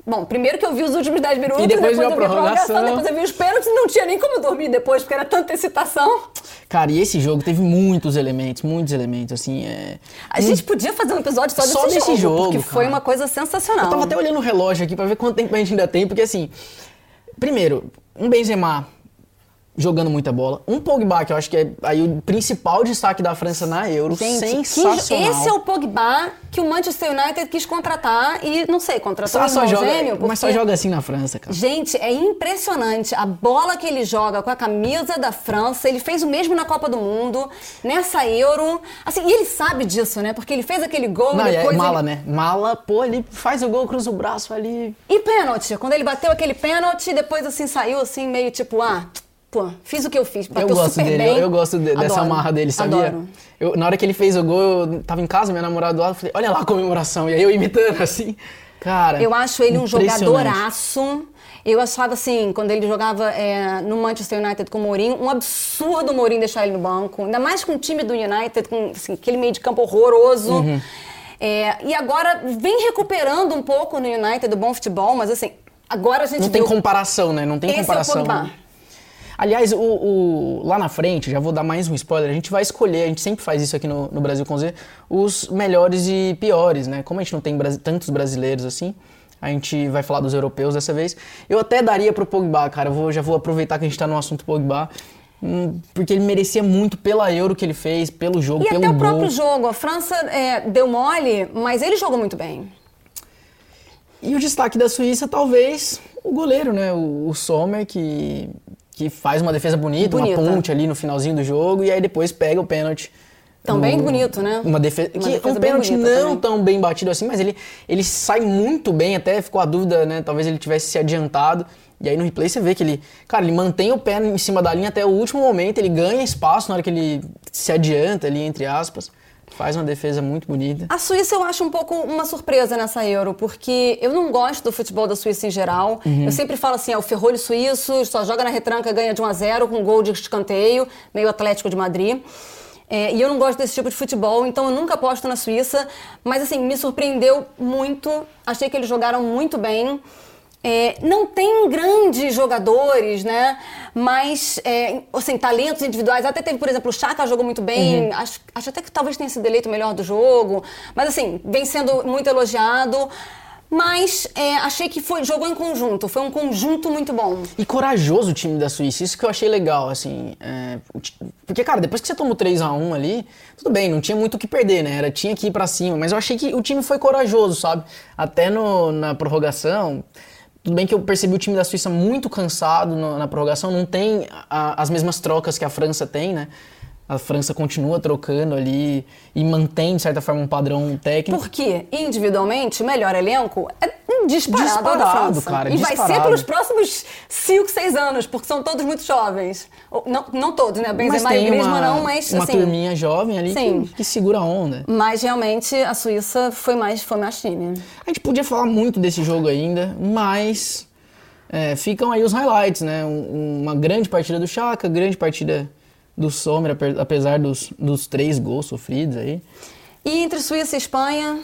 Bom, primeiro que eu vi os últimos 10 minutos, E depois a eu vi a prorrogação, depois eu vi os pênaltis, não tinha nem como dormir depois, porque era tanta excitação. Cara, e esse jogo teve muitos elementos, muitos elementos, assim, é... A gente podia fazer um episódio só desse, Só desse jogo, porque foi cara. uma coisa sensacional. Eu tava até olhando o relógio aqui pra ver quanto tempo a gente ainda tem, porque assim, primeiro, um Benzema jogando muita bola, um Pogba, que eu acho que é aí o principal destaque da França na Euro, Gente, que- sensacional. esse é o Pogba que o Manchester United quis contratar e, não sei, contratou só, um só joga, gêmeo. mas só porque- joga assim na França, cara. Gente, é impressionante. A bola que ele joga com a camisa da França, ele fez o mesmo na Copa do Mundo, nessa Euro. Assim, e ele sabe disso, né? Porque ele fez aquele gol Não, é depois. mala, ele... né? Mala, pô, ele faz o gol, cruza o braço ali. E pênalti. Quando ele bateu aquele pênalti, depois assim saiu assim, meio tipo, ah, pô, fiz o que eu fiz. Bateu eu gosto super dele, bem. eu, eu gosto de- dessa Adoro. marra dele, sabia? Eu, na hora que ele fez o gol, eu tava em casa, minha namorada do lado, eu falei, olha lá a comemoração. E aí eu imitando assim. Cara. Eu acho ele um jogadoraço. Eu achava assim, quando ele jogava é, no Manchester United com o Mourinho, um absurdo o Mourinho deixar ele no banco. Ainda mais com o time do United, com assim, aquele meio de campo horroroso. Uhum. É, e agora vem recuperando um pouco no United do bom futebol, mas assim, agora a gente Não tem viu... comparação, né? Não tem Esse é o comparação. Pogba. Aliás, o, o- lá na frente, já vou dar mais um spoiler, a gente vai escolher, a gente sempre faz isso aqui no, no Brasil com Z, os melhores e piores, né? Como a gente não tem brasi- tantos brasileiros assim, a gente vai falar dos europeus dessa vez. Eu até daria pro Pogba, cara, eu vou, já vou aproveitar que a gente tá no assunto Pogba, hum, porque ele merecia muito pela Euro que ele fez, pelo jogo, E pelo até o gol. próprio jogo. A França é, deu mole, mas ele jogou muito bem. E o destaque da Suíça, talvez, o goleiro, né? O, o Sommer, que, que faz uma defesa bonita, Bonita. uma ponte ali no finalzinho do jogo, e aí depois pega o pênalti. Também No- bonito, né? Uma defesa. Uma que defesa um bem pênalti não também. tão bem batido assim, mas ele, ele sai muito bem, até ficou a dúvida, né? Talvez ele tivesse se adiantado. E aí no replay você vê que ele, cara, ele mantém o pé em cima da linha até o último momento, ele ganha espaço na hora que ele se adianta ali, entre aspas. Faz uma defesa muito bonita. A Suíça eu acho um pouco uma surpresa nessa Euro, porque eu não gosto do futebol da Suíça em geral. Uhum. Eu sempre falo assim, é o ferrolho suíço, só joga na retranca, ganha de 1 a 0 com gol de escanteio, meio Atlético de Madrid. É, e eu não gosto desse tipo de futebol, então eu nunca aposto na Suíça. Mas assim, me surpreendeu muito. Achei que eles jogaram muito bem. É, não tem grandes jogadores, né? Mas, é, assim, talentos individuais. Até teve, por exemplo, o Chaka jogou muito bem. Uhum. Acho, acho até que talvez tenha sido eleito o melhor do jogo. Mas, assim, vem sendo muito elogiado. Mas é, achei que foi, jogou em conjunto. Foi um conjunto muito bom. E corajoso o time da Suíça, isso que eu achei legal, assim. é, porque, cara, depois que você toma o 3x1 ali, tudo bem, não tinha muito o que perder, né? Era, tinha que ir pra cima, mas eu achei que o time foi corajoso, sabe? Até no, na prorrogação. Tudo bem que eu percebi o time da Suíça muito cansado no- na prorrogação, não tem a- as mesmas trocas que a França tem, né? A França continua trocando ali e mantém, de certa forma, um padrão técnico. Porque, individualmente, o melhor elenco é disparado, Disparado, da França. cara, e vai ser disparado. pelos próximos 5, 6 anos, porque são todos muito jovens. Não, não todos, né? mas Benzema e Griezmann uma, não, mas uma assim... turminha jovem ali que, que segura a onda. Mas realmente a Suíça foi mais, foi mais time. A gente podia falar muito desse jogo ainda, mas é, ficam aí os highlights, né? Um- uma grande partida do Chaka, grande partida do Sommer, ape- apesar dos, dos três gols sofridos aí. E entre Suíça e Espanha,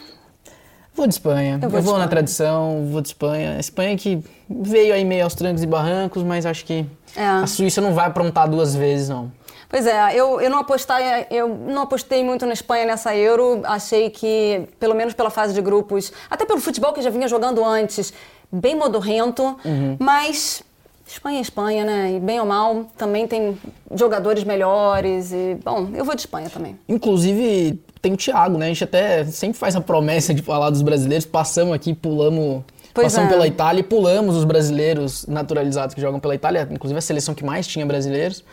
Vou de Espanha. Eu Eu vou vou, de na Espanha. tradição, vou de Espanha. A Espanha que veio aí meio aos trancos e barrancos, mas acho que É. a Suíça não vai aprontar duas vezes, não. Pois é, eu, eu, não apostei, eu não apostei muito na Espanha nessa Euro. Achei que, pelo menos pela fase de grupos, até pelo futebol que já vinha jogando antes, bem modorrento. Mas Espanha é Espanha, né? E bem ou mal, também tem jogadores melhores. E, bom, eu vou de Espanha também. Inclusive, tem o Thiago, né? A gente até sempre faz a promessa de falar dos brasileiros. Passamos aqui, pulamos. Pois passamos é. pela Itália e pulamos os brasileiros naturalizados que jogam pela Itália, inclusive a seleção que mais tinha brasileiros.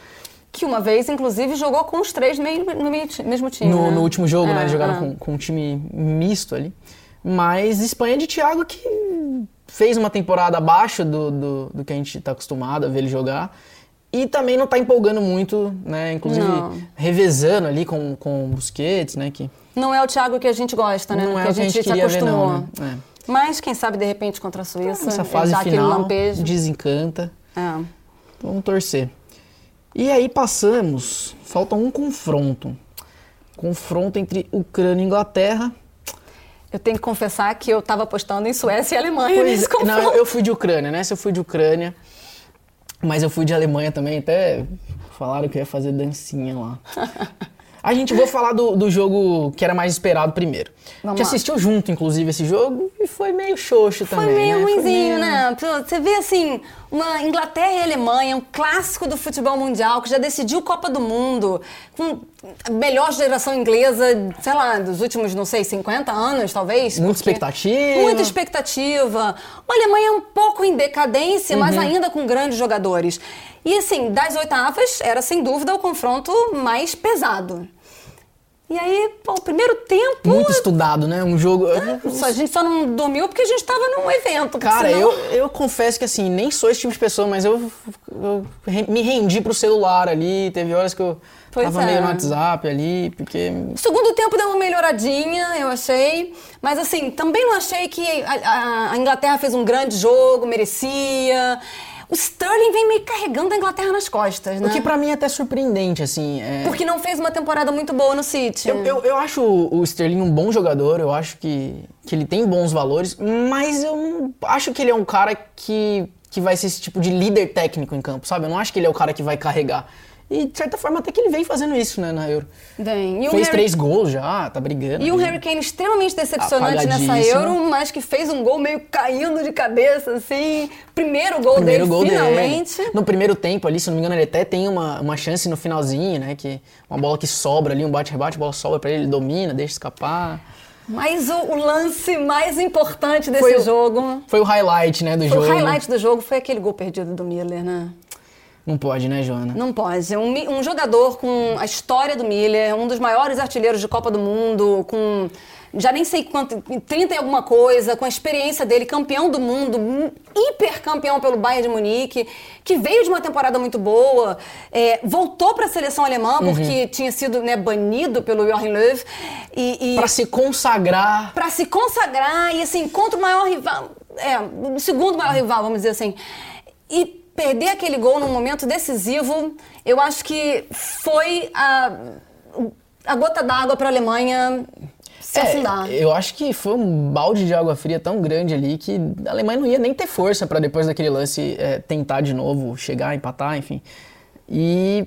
Que uma vez, inclusive, jogou com os três no, meio- no meio mesmo time. No, né? no último jogo, né? É, Eles jogaram é. com, com um time misto ali. Mas Espanha de Thiago que fez uma temporada abaixo do, do, do que a gente está acostumado a ver ele jogar. E também não está empolgando muito, né? Inclusive Não. revezando ali com, com o Busquets, né? Que Não é o Thiago que a gente gosta, né? não é que o que a gente se queria ver, acostumou. não. Né? É. Mas quem sabe de repente contra a Suíça, Essa fase final lampejo. desencanta. É. Vamos torcer. E aí passamos. Falta um confronto. Confronto entre Ucrânia e Inglaterra. Eu tenho que confessar que eu estava apostando em Suécia e Alemanha Pois é, não, eu, fui de Ucrânia, né? Se eu fui de Ucrânia. Mas eu fui de Alemanha também, até falaram que eu ia fazer dancinha lá. A gente vou falar do, do jogo que era mais esperado primeiro. a Vamos gente lá. assistiu junto, inclusive, esse jogo e foi meio xoxo Foi também. meio né? Foi ruimzinho, meio- né? Você vê assim, uma Inglaterra e Alemanha, um clássico do futebol mundial que já decidiu Copa do Mundo, com a melhor geração inglesa, sei lá, dos últimos, não sei, 50 anos, talvez. Muita expectativa. Muita expectativa. A Alemanha um pouco em decadência, Uhum. mas ainda com grandes jogadores. E assim, das oitavas, era sem dúvida o confronto mais pesado. E aí, pô, o primeiro tempo. Muito estudado, né? Um jogo. Só- A gente só não dormiu porque a gente estava num evento. Cara, senão- eu, eu confesso que assim, nem sou esse tipo de pessoa, mas eu, eu me rendi pro celular ali. Teve horas que eu Pois tava é. meio no WhatsApp ali, porque. O segundo tempo deu uma melhoradinha, eu achei. Mas assim, também não achei que a, a- Inglaterra fez um grande jogo, merecia. O Sterling vem meio carregando a Inglaterra nas costas, né? O que pra mim é até surpreendente, assim. é- Porque não fez uma temporada muito boa no City. Eu, eu, eu acho o Sterling um bom jogador, eu acho que, que ele tem bons valores, mas eu não acho que ele é um cara que, que vai ser esse tipo de líder técnico em campo, sabe? Eu não acho que ele é o cara que vai carregar. E, de certa forma, até que ele vem fazendo isso, né, na Euro. Bem, e o Fez Harry- três gols já, tá brigando. E um. Harry Kane extremamente decepcionante nessa. Euro, mas que fez um gol meio caindo de cabeça, assim. Primeiro gol primeiro dele, gol finalmente. dele. No primeiro tempo ali, se não me engano, ele até tem uma, uma chance no finalzinho, né? Que uma bola que sobra ali, um bate-rebate, a bola sobra pra ele, ele domina, deixa escapar. Mas o, o lance mais importante desse Foi o- jogo. Foi o highlight, né, do O jogo. highlight do jogo foi aquele gol perdido do Miller, né? Não pode, né, Joana? Não pode. Um, mi- um jogador com a história do Miller, um dos maiores artilheiros de Copa do Mundo, com já nem sei quanto, 30 e alguma coisa, com a experiência dele, campeão do mundo, um hiper campeão pelo Bayern de Munique, que veio de uma temporada muito boa, é, voltou para a seleção alemã Uhum. porque tinha sido né, banido pelo Joachim Löw e, e Pra se consagrar. para se consagrar e assim contra o maior rival, é, o segundo maior rival, vamos dizer assim. E perder aquele gol num momento decisivo, eu acho que foi a, a gota d'água para a Alemanha se afundar. É, eu acho que foi um balde de água fria tão grande ali que a Alemanha não ia nem ter força pra depois daquele lance é, tentar de novo chegar, empatar, enfim. E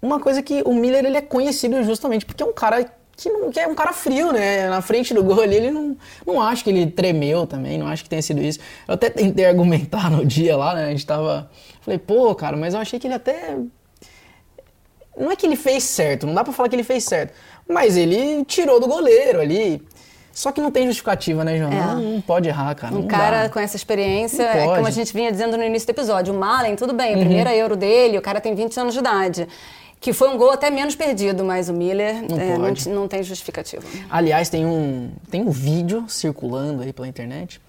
uma coisa que o Miller ele é conhecido justamente porque é um cara que, não, que é um cara frio, né? Na frente do gol ali, ele não, não acho que ele tremeu também, não acho que tenha sido isso. Eu até tentei argumentar no dia lá, né? A gente tava. Falei, pô, cara, mas eu achei que ele até não é que ele fez certo, não dá pra falar que ele fez certo. Mas ele tirou do goleiro ali. Só que não tem justificativa, né, João? É. Não, não pode errar, cara. Um cara dá. com essa experiência, é como a gente vinha dizendo no início do episódio, o Malen, tudo bem, Uhum. a primeira euro dele, o cara tem 20 anos de idade. Que foi um gol até menos perdido, mas o Miller Não é, não, não tem justificativa. Aliás, tem um, tem um vídeo circulando aí pela internet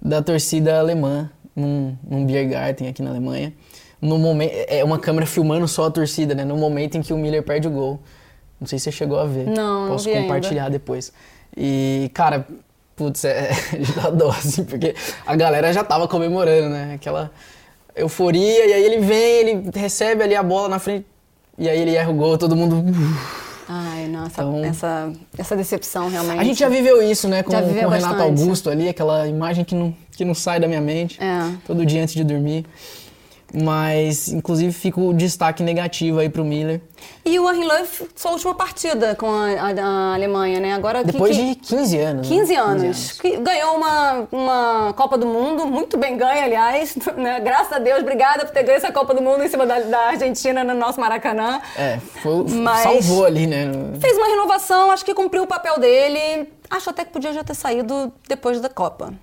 da torcida alemã num, num beer garden aqui na Alemanha. No momento, é uma câmera filmando só a torcida, né? No momento em que o Miller perde o gol. Não sei se você chegou a ver. Não, não Posso ainda. compartilhar depois. E, cara, putz, é, dar dó, assim, porque a galera já tava comemorando, né? Aquela euforia, e aí ele vem, ele recebe ali a bola na frente, e aí ele erra o gol, todo mundo. Ai, nossa, então, essa, essa decepção realmente. A gente já viveu isso, né, com, com o Renato Augusto ali, aquela imagem que não, que não sai da minha mente. É. Todo dia antes de dormir. Mas, inclusive, fica o destaque negativo aí pro Miller. E o Arhinlöf, sua última partida com a, a, a, Alemanha, né? Agora Depois que, de 15 anos. 15 né? anos. 15 anos. Que ganhou uma, uma Copa do Mundo, muito bem ganha, aliás. Né? Graças a Deus, obrigada por ter ganho essa Copa do Mundo em cima da, da Argentina no nosso Maracanã. É, foi, Mas salvou ali, né? Fez uma renovação, acho que cumpriu o papel dele. Acho até que podia já ter saído depois da Copa.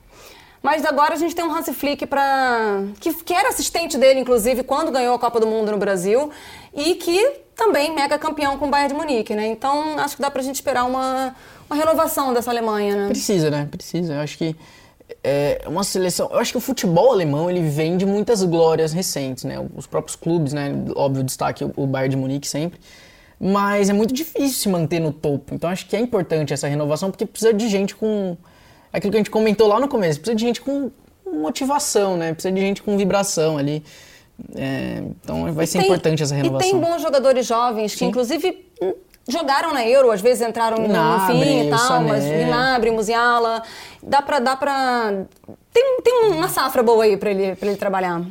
Mas agora a gente tem um Hansi Flick para que, que era assistente dele, inclusive, quando ganhou a Copa do Mundo no Brasil e que também mega campeão com o Bayern de Munique, né? Então acho que dá pra gente esperar uma, uma renovação dessa Alemanha, né? Precisa, né? Precisa. Eu acho que é uma seleção. Eu acho que o futebol alemão ele vem de muitas glórias recentes, né? Os próprios clubes, né? Óbvio, destaque o Bayern de Munique sempre. Mas é muito difícil se manter no topo. Então acho que é importante essa renovação porque precisa de gente com aquilo que a gente comentou lá no começo, precisa de gente com motivação, né? Precisa de gente com vibração ali. É, então vai ser tem, importante essa renovação. E tem bons jogadores jovens que, Sim. inclusive, jogaram na Euro, às vezes entraram no, no fim e tal, mas Minabre, Musiala. Dá pra. Dá pra tem, tem uma safra boa aí pra ele, pra ele trabalhar.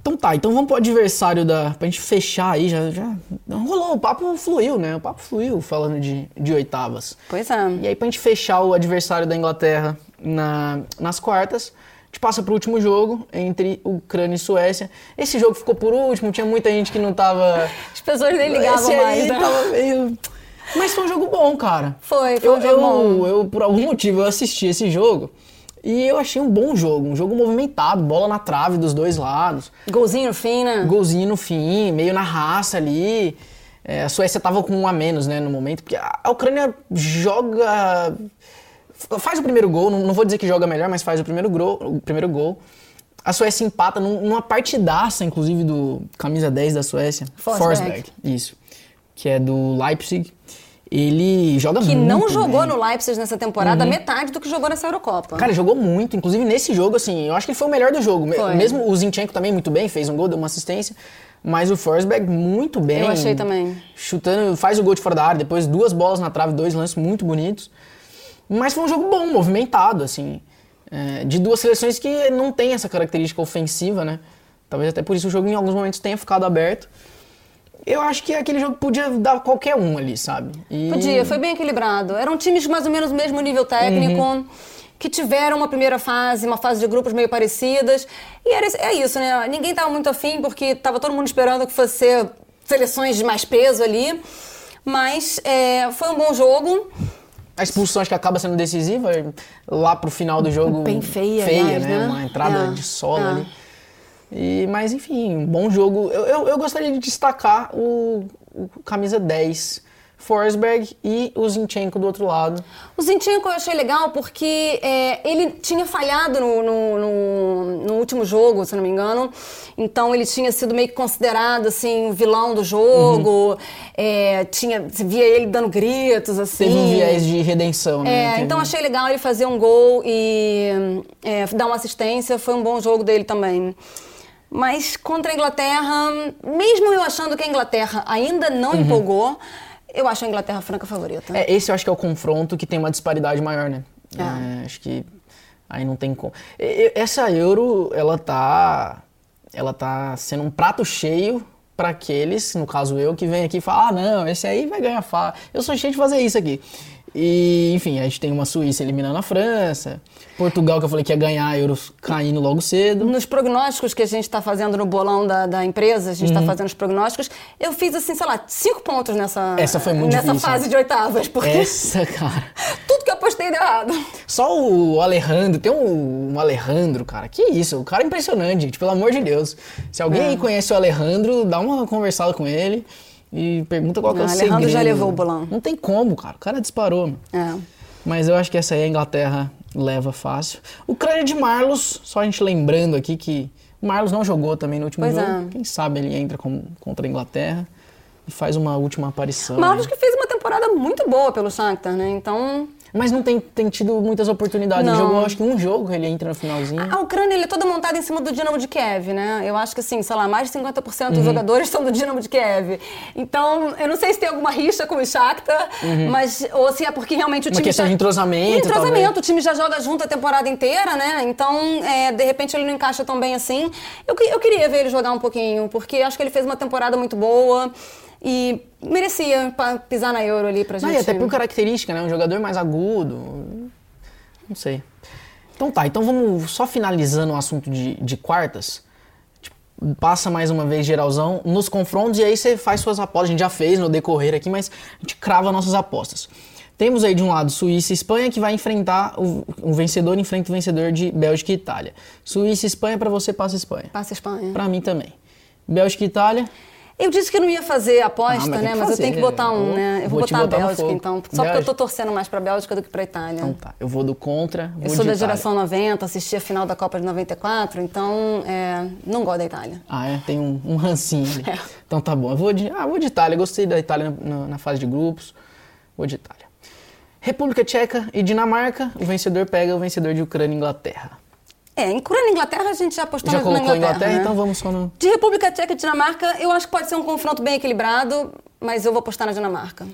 Então tá, então vamos pro adversário da. Pra gente fechar aí, já, já rolou, o papo fluiu, né? O papo fluiu falando de, de oitavas. Pois é. E aí, pra gente fechar o adversário da Inglaterra na, nas quartas, a gente passa pro último jogo entre Ucrânia e Suécia. Esse jogo ficou por último, tinha muita gente que não tava. As pessoas nem ligavam Esse mais, né? Tava meio. Mas foi um jogo bom, cara. Foi, foi eu, um jogo eu, bom. Eu, por algum motivo, eu assisti esse jogo. E eu achei um bom jogo, um jogo movimentado, bola na trave dos dois lados. Golzinho no fim, né? Golzinho no fim, meio na raça ali. É, a Suécia tava com um a menos, né, no momento, porque a, Ucrânia joga. Faz o primeiro gol, não, não, vou dizer que joga melhor, mas faz o primeiro, gol, o primeiro gol. A Suécia empata numa partidaça, inclusive, do camisa 10 da Suécia. Forsberg. Isso. Que é do Leipzig ele joga que muito. Que não jogou bem. no Leipzig nessa temporada, uhum. metade do que jogou nessa Eurocopa. Cara, jogou muito. Inclusive nesse jogo, assim, eu acho que ele foi o melhor do jogo. Foi. Mesmo o Zinchenko também muito bem, fez um gol, deu uma assistência. Mas o Forsberg muito bem. Eu achei também. Chutando, faz o gol de fora da área, depois duas bolas na trave, dois lances muito bonitos. Mas foi um jogo bom, movimentado, assim. É, de duas seleções que não tem essa característica ofensiva, né? Talvez até por isso o jogo em alguns momentos tenha ficado aberto eu acho que aquele jogo podia dar qualquer um ali, sabe? E... Podia, foi bem equilibrado. Eram times mais ou menos do mesmo nível técnico. Uhum. Que tiveram uma primeira fase, uma fase de grupos meio parecidas. E era, é isso, né? Ninguém estava muito afim, porque estava todo mundo esperando que fosse seleções de mais peso ali. Mas é, foi um bom jogo. A expulsão acho que acaba sendo decisiva lá pro final do jogo. Bem feia, feia né? né? Uma entrada é. de solo é. ali. E, mas enfim, bom jogo. Eu, eu, eu, gostaria de destacar o, o camisa 10, Forsberg e o Zinchenko do outro lado. O Zinchenko eu achei legal porque é, ele tinha falhado no, no, no, no, último jogo, se não me engano. Então ele tinha sido meio que considerado assim, o vilão do jogo. Uhum. É, tinha, se via ele dando gritos, assim. Teve um viés de redenção, né? É, então achei legal ele fazer um gol e é, dar uma assistência. Foi um bom jogo dele também. Mas contra a Inglaterra, mesmo eu achando que a Inglaterra ainda não uhum. empolgou, eu acho a Inglaterra franca favorita. É, esse eu acho que é o confronto que tem uma disparidade maior, né? É. É, acho que aí não tem como. Essa Euro, ela tá, ela tá sendo um prato cheio para aqueles, no caso eu, que vem aqui e fala: ah, não, esse aí vai ganhar fácil. Eu sou cheio de fazer isso aqui. E, enfim, a gente tem uma Suíça eliminando a França, Portugal, que eu falei que ia ganhar euros caindo logo cedo. Nos prognósticos que a gente está fazendo no bolão da, da empresa, a gente está uhum. fazendo os prognósticos, eu fiz, assim, sei lá, cinco pontos nessa, Essa foi muito nessa difícil. fase de oitavas. Porque Essa, cara. tudo que eu apostei deu errado. Só o Alejandro, tem um, um Alejandro, cara, que isso, o cara é impressionante, gente, pelo amor de Deus. Se alguém é. conhece o Alejandro, dá uma conversada com ele e pergunta qual que é o Alejandro segredo. já levou o bolão. Não tem como, cara. O cara disparou. É. Mas eu acho que essa aí a Inglaterra leva fácil. O crânio de Marlos, só a gente lembrando aqui que o Marlos não jogou também no último pois jogo. É. Quem sabe ele entra com, contra a Inglaterra e faz uma última aparição. Marlos né? que fez uma temporada muito boa pelo Shakhtar, né? Então... Mas não tem, tem tido muitas oportunidades. Não. Jogou, acho que um jogo ele entra no finalzinho. A Ucrânia ele é toda montada em cima do Dinamo de Kiev, né? Eu acho que assim, sei lá, mais de 50% Uhum. dos jogadores são do Dinamo de Kiev. Então, eu não sei se tem alguma rixa com o Shakhtar, mas ou se é porque realmente o Uhum. Uma time questão já- de entrosamento, Entrosamento, talvez. o time já joga junto a temporada inteira, né? Então, é, de repente ele não encaixa tão bem assim. Eu, eu queria ver ele jogar um pouquinho, porque acho que ele fez uma temporada muito boa e merecia pisar na Euro ali pra Não, gente. e até por característica, né? Um jogador mais agudo. Não sei. Então tá, então vamos só finalizando o assunto de, de quartas. Tipo, Passa mais uma vez geralzão nos confrontos e aí você faz suas apostas. A gente já fez no decorrer aqui, mas a gente crava nossas apostas. Temos aí de um lado Suíça e Espanha que vai enfrentar o, o vencedor enfrenta o vencedor de Bélgica e Itália. Suíça e Espanha pra você passa Espanha. Passa Espanha. Pra mim também. Bélgica e Itália. Eu disse que eu não ia fazer aposta, Ah, mas né? Mas eu tenho que botar um, né? Eu vou, vou botar a botar no Bélgica, então. Só porque eu tô Bélgica. torcendo mais pra Bélgica do que pra Itália. Então tá, eu vou do contra. Vou eu sou da Itália. geração 90, assisti a final da Copa de 94, então é, não gosto da Itália. Ah, é? Tem um, um rancinho. É. Então tá bom. Eu vou de, ah, vou de Itália. Gostei da Itália na, na- na fase de grupos. Vou de Itália. República Tcheca e Dinamarca. O vencedor pega o vencedor de Ucrânia e Inglaterra. É, em Ucrânia e Inglaterra a gente já apostou Já na colocou Inglaterra, Inglaterra, né? então vamos só no. De República Tcheca e Dinamarca, eu acho que pode ser um confronto bem equilibrado, mas eu vou apostar na Dinamarca.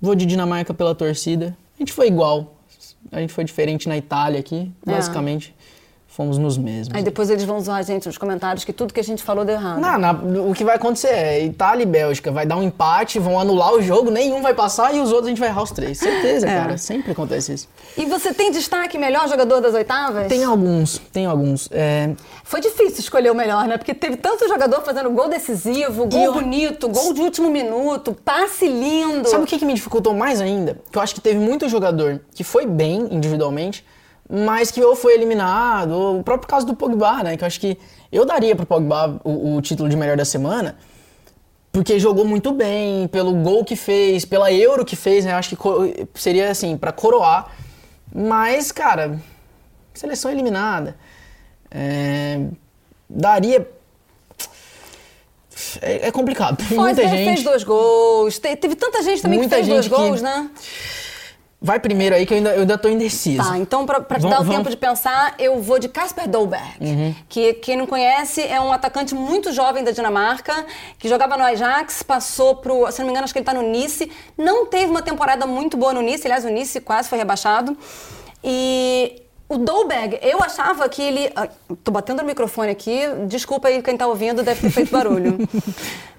Vou de Dinamarca pela torcida. A gente foi igual. A gente foi diferente na Itália aqui. É. Basicamente, fomos nos mesmos. Aí depois eles vão zoar a gente nos comentários que tudo que a gente falou deu errado. Não, o que vai acontecer é Itália e Bélgica vai dar um empate, vão anular o jogo, nenhum vai passar e os outros a gente vai errar os três. Certeza, É. cara. Sempre acontece isso. E você tem destaque melhor jogador das oitavas? Tem alguns, tem alguns. É, Foi difícil escolher o melhor, né? Porque teve tanto jogador fazendo gol decisivo, gol eu- bonito, gol de último minuto, passe lindo. Sabe o que, que me dificultou mais ainda? Que eu acho que teve muito jogador que foi bem individualmente, mas que ou foi eliminado, ou o próprio caso do Pogba, né? Que eu acho que eu daria pro Pogba o, o título de melhor da semana, porque jogou muito bem, pelo gol que fez, pela Euro que fez, né? Eu acho que seria assim, pra coroar. Mas, cara, seleção eliminada. É, daria. É, é complicado. Tem Foi, muita fez, gente. fez dois gols. Te- Teve tanta gente também Muita que fez dois gente que- gols, né? Vai primeiro aí que eu ainda, eu ainda tô indeciso. Tá, então pra, pra te Vamos- dar o vamos- tempo de pensar, eu vou de Kasper Dolberg, que quem não conhece é um atacante muito jovem da Dinamarca, que jogava no Ajax, passou pro, se não me engano, acho que ele tá no Nice, não teve uma temporada muito boa no Nice, aliás, o Nice quase foi rebaixado. E o Dolberg, eu achava que ele. Ai, tô batendo no microfone aqui, desculpa aí quem tá ouvindo, deve ter feito barulho.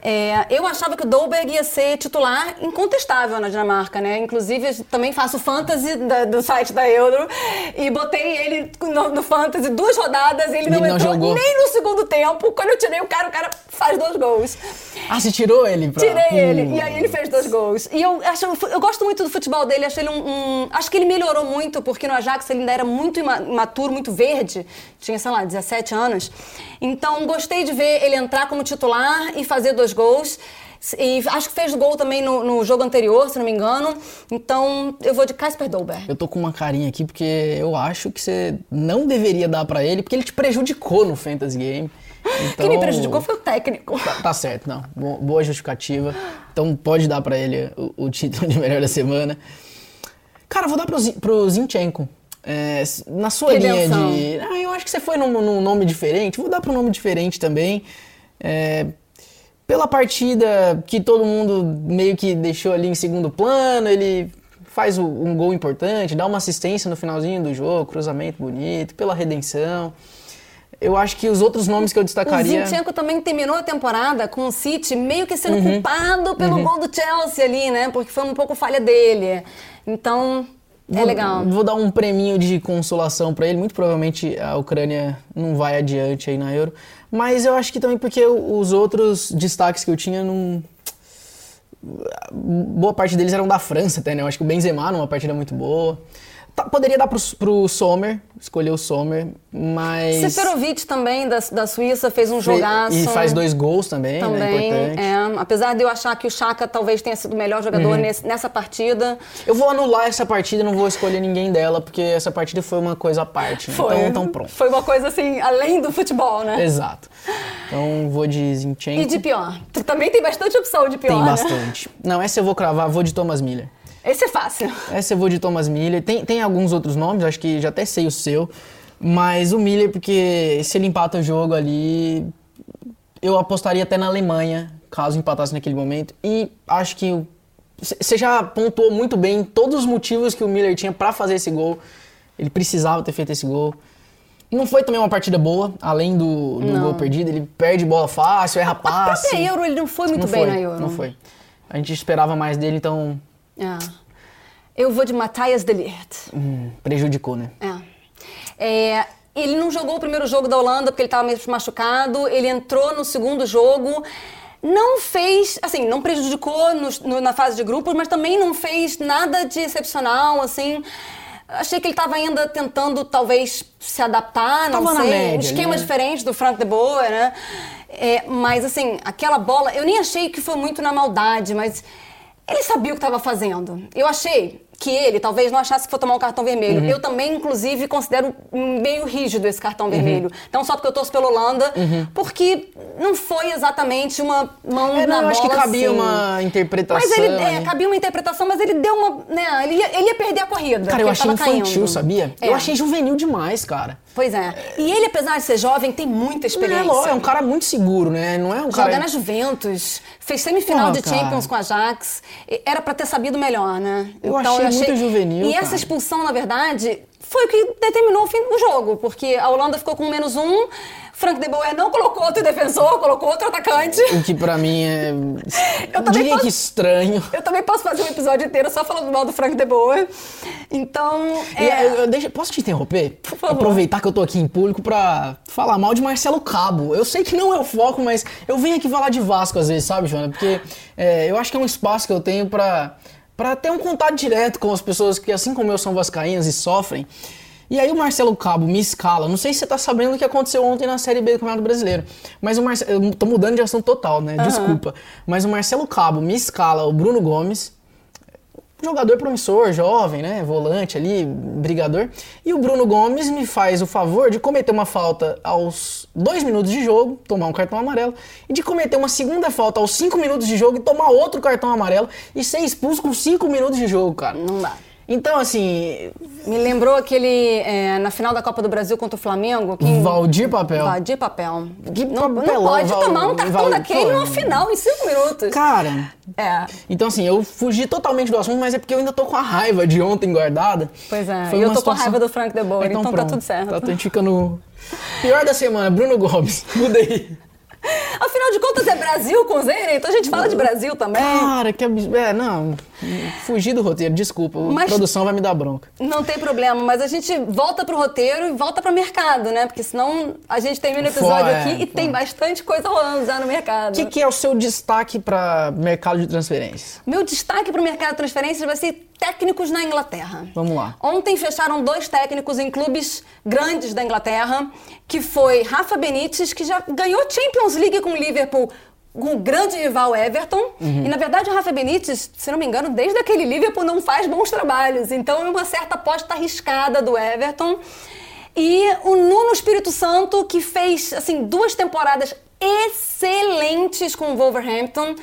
É, eu achava que o Dolberg ia ser titular incontestável na Dinamarca, né? Inclusive, também faço fantasy da- do site da Euro e botei ele no, no fantasy duas rodadas e ele não, Ele não entrou jogou. nem no segundo tempo. Quando eu tirei o cara, o cara faz dois gols. Ah, você tirou ele pra... Tirei Hum. ele. E aí ele fez dois gols. E eu acho, eu gosto muito do futebol dele, acho ele um, um- Acho que ele melhorou muito, porque no Ajax ele ainda era muito ima- imaturo, muito verde. Tinha, sei lá, 17 anos. Então gostei de ver ele entrar como titular e fazer dois gols. E acho que fez gol também no, no jogo anterior, se não me engano. Então eu vou de Kasper Dolberg. Eu tô com uma carinha aqui porque eu acho que você não deveria dar pra ele, porque ele te prejudicou no Fantasy Game. Então, Quem me prejudicou foi o técnico. Tá, tá certo, não. Bo- Boa justificativa. Então pode dar pra ele o, o título de melhor da semana. Cara, eu vou dar pro, pro Zinchenko. É, na sua Redenção. linha de. Ah, eu acho que você foi num, num nome diferente. Vou dar pro nome diferente também. É, pela partida que todo mundo meio que deixou ali em segundo plano, ele faz o- um gol importante, dá uma assistência no finalzinho do jogo, cruzamento bonito, pela redenção. Eu acho que os outros nomes que eu O destacaria. Zinchenko também terminou a temporada com o City meio que sendo Uhum. culpado pelo gol do Chelsea ali, né? Porque foi um pouco falha dele. Então, é Vou- legal. Vou dar um preminho de consolação pra ele. Muito provavelmente a Ucrânia não vai adiante aí na Euro. Mas eu acho que também porque os outros destaques que eu tinha não. Boa parte deles eram da França até, né? Eu acho que o Benzema numa partida muito boa. Tá, poderia dar pro, pro Sommer, escolher o Sommer, mas. Seferovic também, da, da Suíça, fez um jogaço. E faz dois gols também, né? Também, Importante. é. Apesar de eu achar que o Chaka talvez tenha sido o melhor jogador Uhum. nesse- nessa partida. Eu vou anular essa partida, não vou escolher ninguém dela, porque essa partida foi uma coisa à parte. Né? Então, então pronto. Foi uma coisa assim, além do futebol, né? Exato. Então vou de Zinchenko. E de pior. Tu também tem bastante opção de pior, Tem né? bastante. Não, essa eu vou cravar, vou de Thomas Miller. Esse é fácil. Essa eu vou de Thomas Miller. Tem, tem alguns outros nomes, acho que já até sei o seu. Mas o Miller, porque se ele empata o jogo ali, eu apostaria até na Alemanha, caso empatasse naquele momento. E acho que você já pontuou muito bem todos os motivos que o Miller tinha para fazer esse gol. Ele precisava ter feito esse gol. Não foi também uma partida boa, além do, do gol perdido. Ele perde bola fácil, erra passe. Até Euro ele não foi muito não bem foi, na Euro. Não foi. A gente esperava mais dele, então É. Eu vou de Matthias de Ligt. hum, prejudicou, né? É. É, ele não jogou o primeiro jogo da Holanda porque ele estava meio machucado. Ele entrou no segundo jogo. Não fez, assim, não prejudicou no- no- na fase de grupos, mas também não fez nada de excepcional, assim. Achei que ele estava ainda tentando, talvez, se adaptar, não Tava sei. média um esquema né? diferente do Frank de Boer, né? É, mas, assim, aquela bola, eu nem achei que foi muito na maldade, mas ele sabia o que estava fazendo. Eu achei que ele talvez não achasse que foi tomar um cartão vermelho. Uhum. Eu também, inclusive, considero meio rígido esse cartão vermelho. Não só porque eu torço pela Holanda, porque não foi exatamente uma mão É, não, na eu acho que cabia assim. uma interpretação. Mas ele, é, ali. cabia uma interpretação, mas ele deu uma. Né, ele, ia, ele ia perder a corrida. Cara, eu achei infantil, caindo. sabia? É. Eu achei juvenil demais, cara. Pois é. E ele, apesar de ser jovem, tem muita Não experiência. é, lógico, é um cara muito seguro, né? Não é um Joga cara. na Juventus, fez semifinal Porra, de cara. Champions com a Ajax. Era pra ter sabido melhor, né? Eu achei muito juvenil, E essa cara. expulsão, na verdade, foi o que determinou o fim do jogo, porque a Holanda ficou com menos um. Frank de Boer não colocou outro defensor, colocou outro atacante. O que pra mim é. Eu também diria posso- que estranho. Eu também posso fazer um episódio inteiro só falando mal do Frank de Boer. Então, E, é, eu- eu deixo- posso te interromper? Por favor. Aproveitar que eu tô aqui em público pra falar mal de Marcelo Cabo. Eu sei que não é o foco, mas eu venho aqui falar de Vasco às vezes, sabe, Joana? Porque é, eu acho que é um espaço que eu tenho pra, pra ter um contato direto com as pessoas que, assim como eu, são vascaínas e sofrem. E aí o Marcelo Cabo me escala. Não sei se você tá sabendo o que aconteceu ontem na Série B do Campeonato Brasileiro. Mas o Marcelo... Eu tô mudando de assunto total, né? Desculpa. Mas o Marcelo Cabo me escala o Bruno Gomes, jogador promissor, jovem, né? Volante ali, brigador. E o Bruno Gomes me faz o favor de cometer uma falta aos dois minutos de jogo, tomar um cartão amarelo, e de cometer uma segunda falta aos cinco minutos de jogo e tomar outro cartão amarelo e ser expulso com cinco minutos de jogo, cara. não dá. Então, assim, Me lembrou aquele, é, na final da Copa do Brasil contra o Flamengo, que Valdir Papel. Valdir papel. Que não, não papelão, pode Val- tomar um cartão Val- daquele pô. numa final em cinco minutos. Cara, É. então assim, eu fugi totalmente do assunto, mas é porque eu ainda tô com a raiva de ontem guardada. Pois é, Foi e eu tô com a situação- raiva do Frank De Boer, então, tá pronto. tudo certo. Tá, a gente fica no pior da semana, Bruno Gomes. Muda aí. Afinal de contas, é Brasil com Zene, então a gente fala de Brasil também. Cara, que absurdo. É, não. Fugi do roteiro, desculpa. Mas- A produção vai me dar bronca. Não tem problema, mas a gente volta pro roteiro e volta pro mercado, né? Porque senão a gente termina o episódio Foi, é, aqui e tem bastante coisa rolando já no mercado. O que, que é o seu destaque para mercado de transferências? Meu destaque pro mercado de transferências vai ser técnicos na Inglaterra. Vamos lá. Ontem fecharam dois técnicos em clubes grandes da Inglaterra, que foi Rafa Benítez, que já ganhou Champions League com o Liverpool, com o grande rival Everton. Uhum. E na verdade o Rafa Benítez, se não me engano, desde aquele Liverpool não faz bons trabalhos. Então é uma certa aposta arriscada do Everton. E o Nuno Espírito Santo, que fez assim duas temporadas excelentes com o Wolverhampton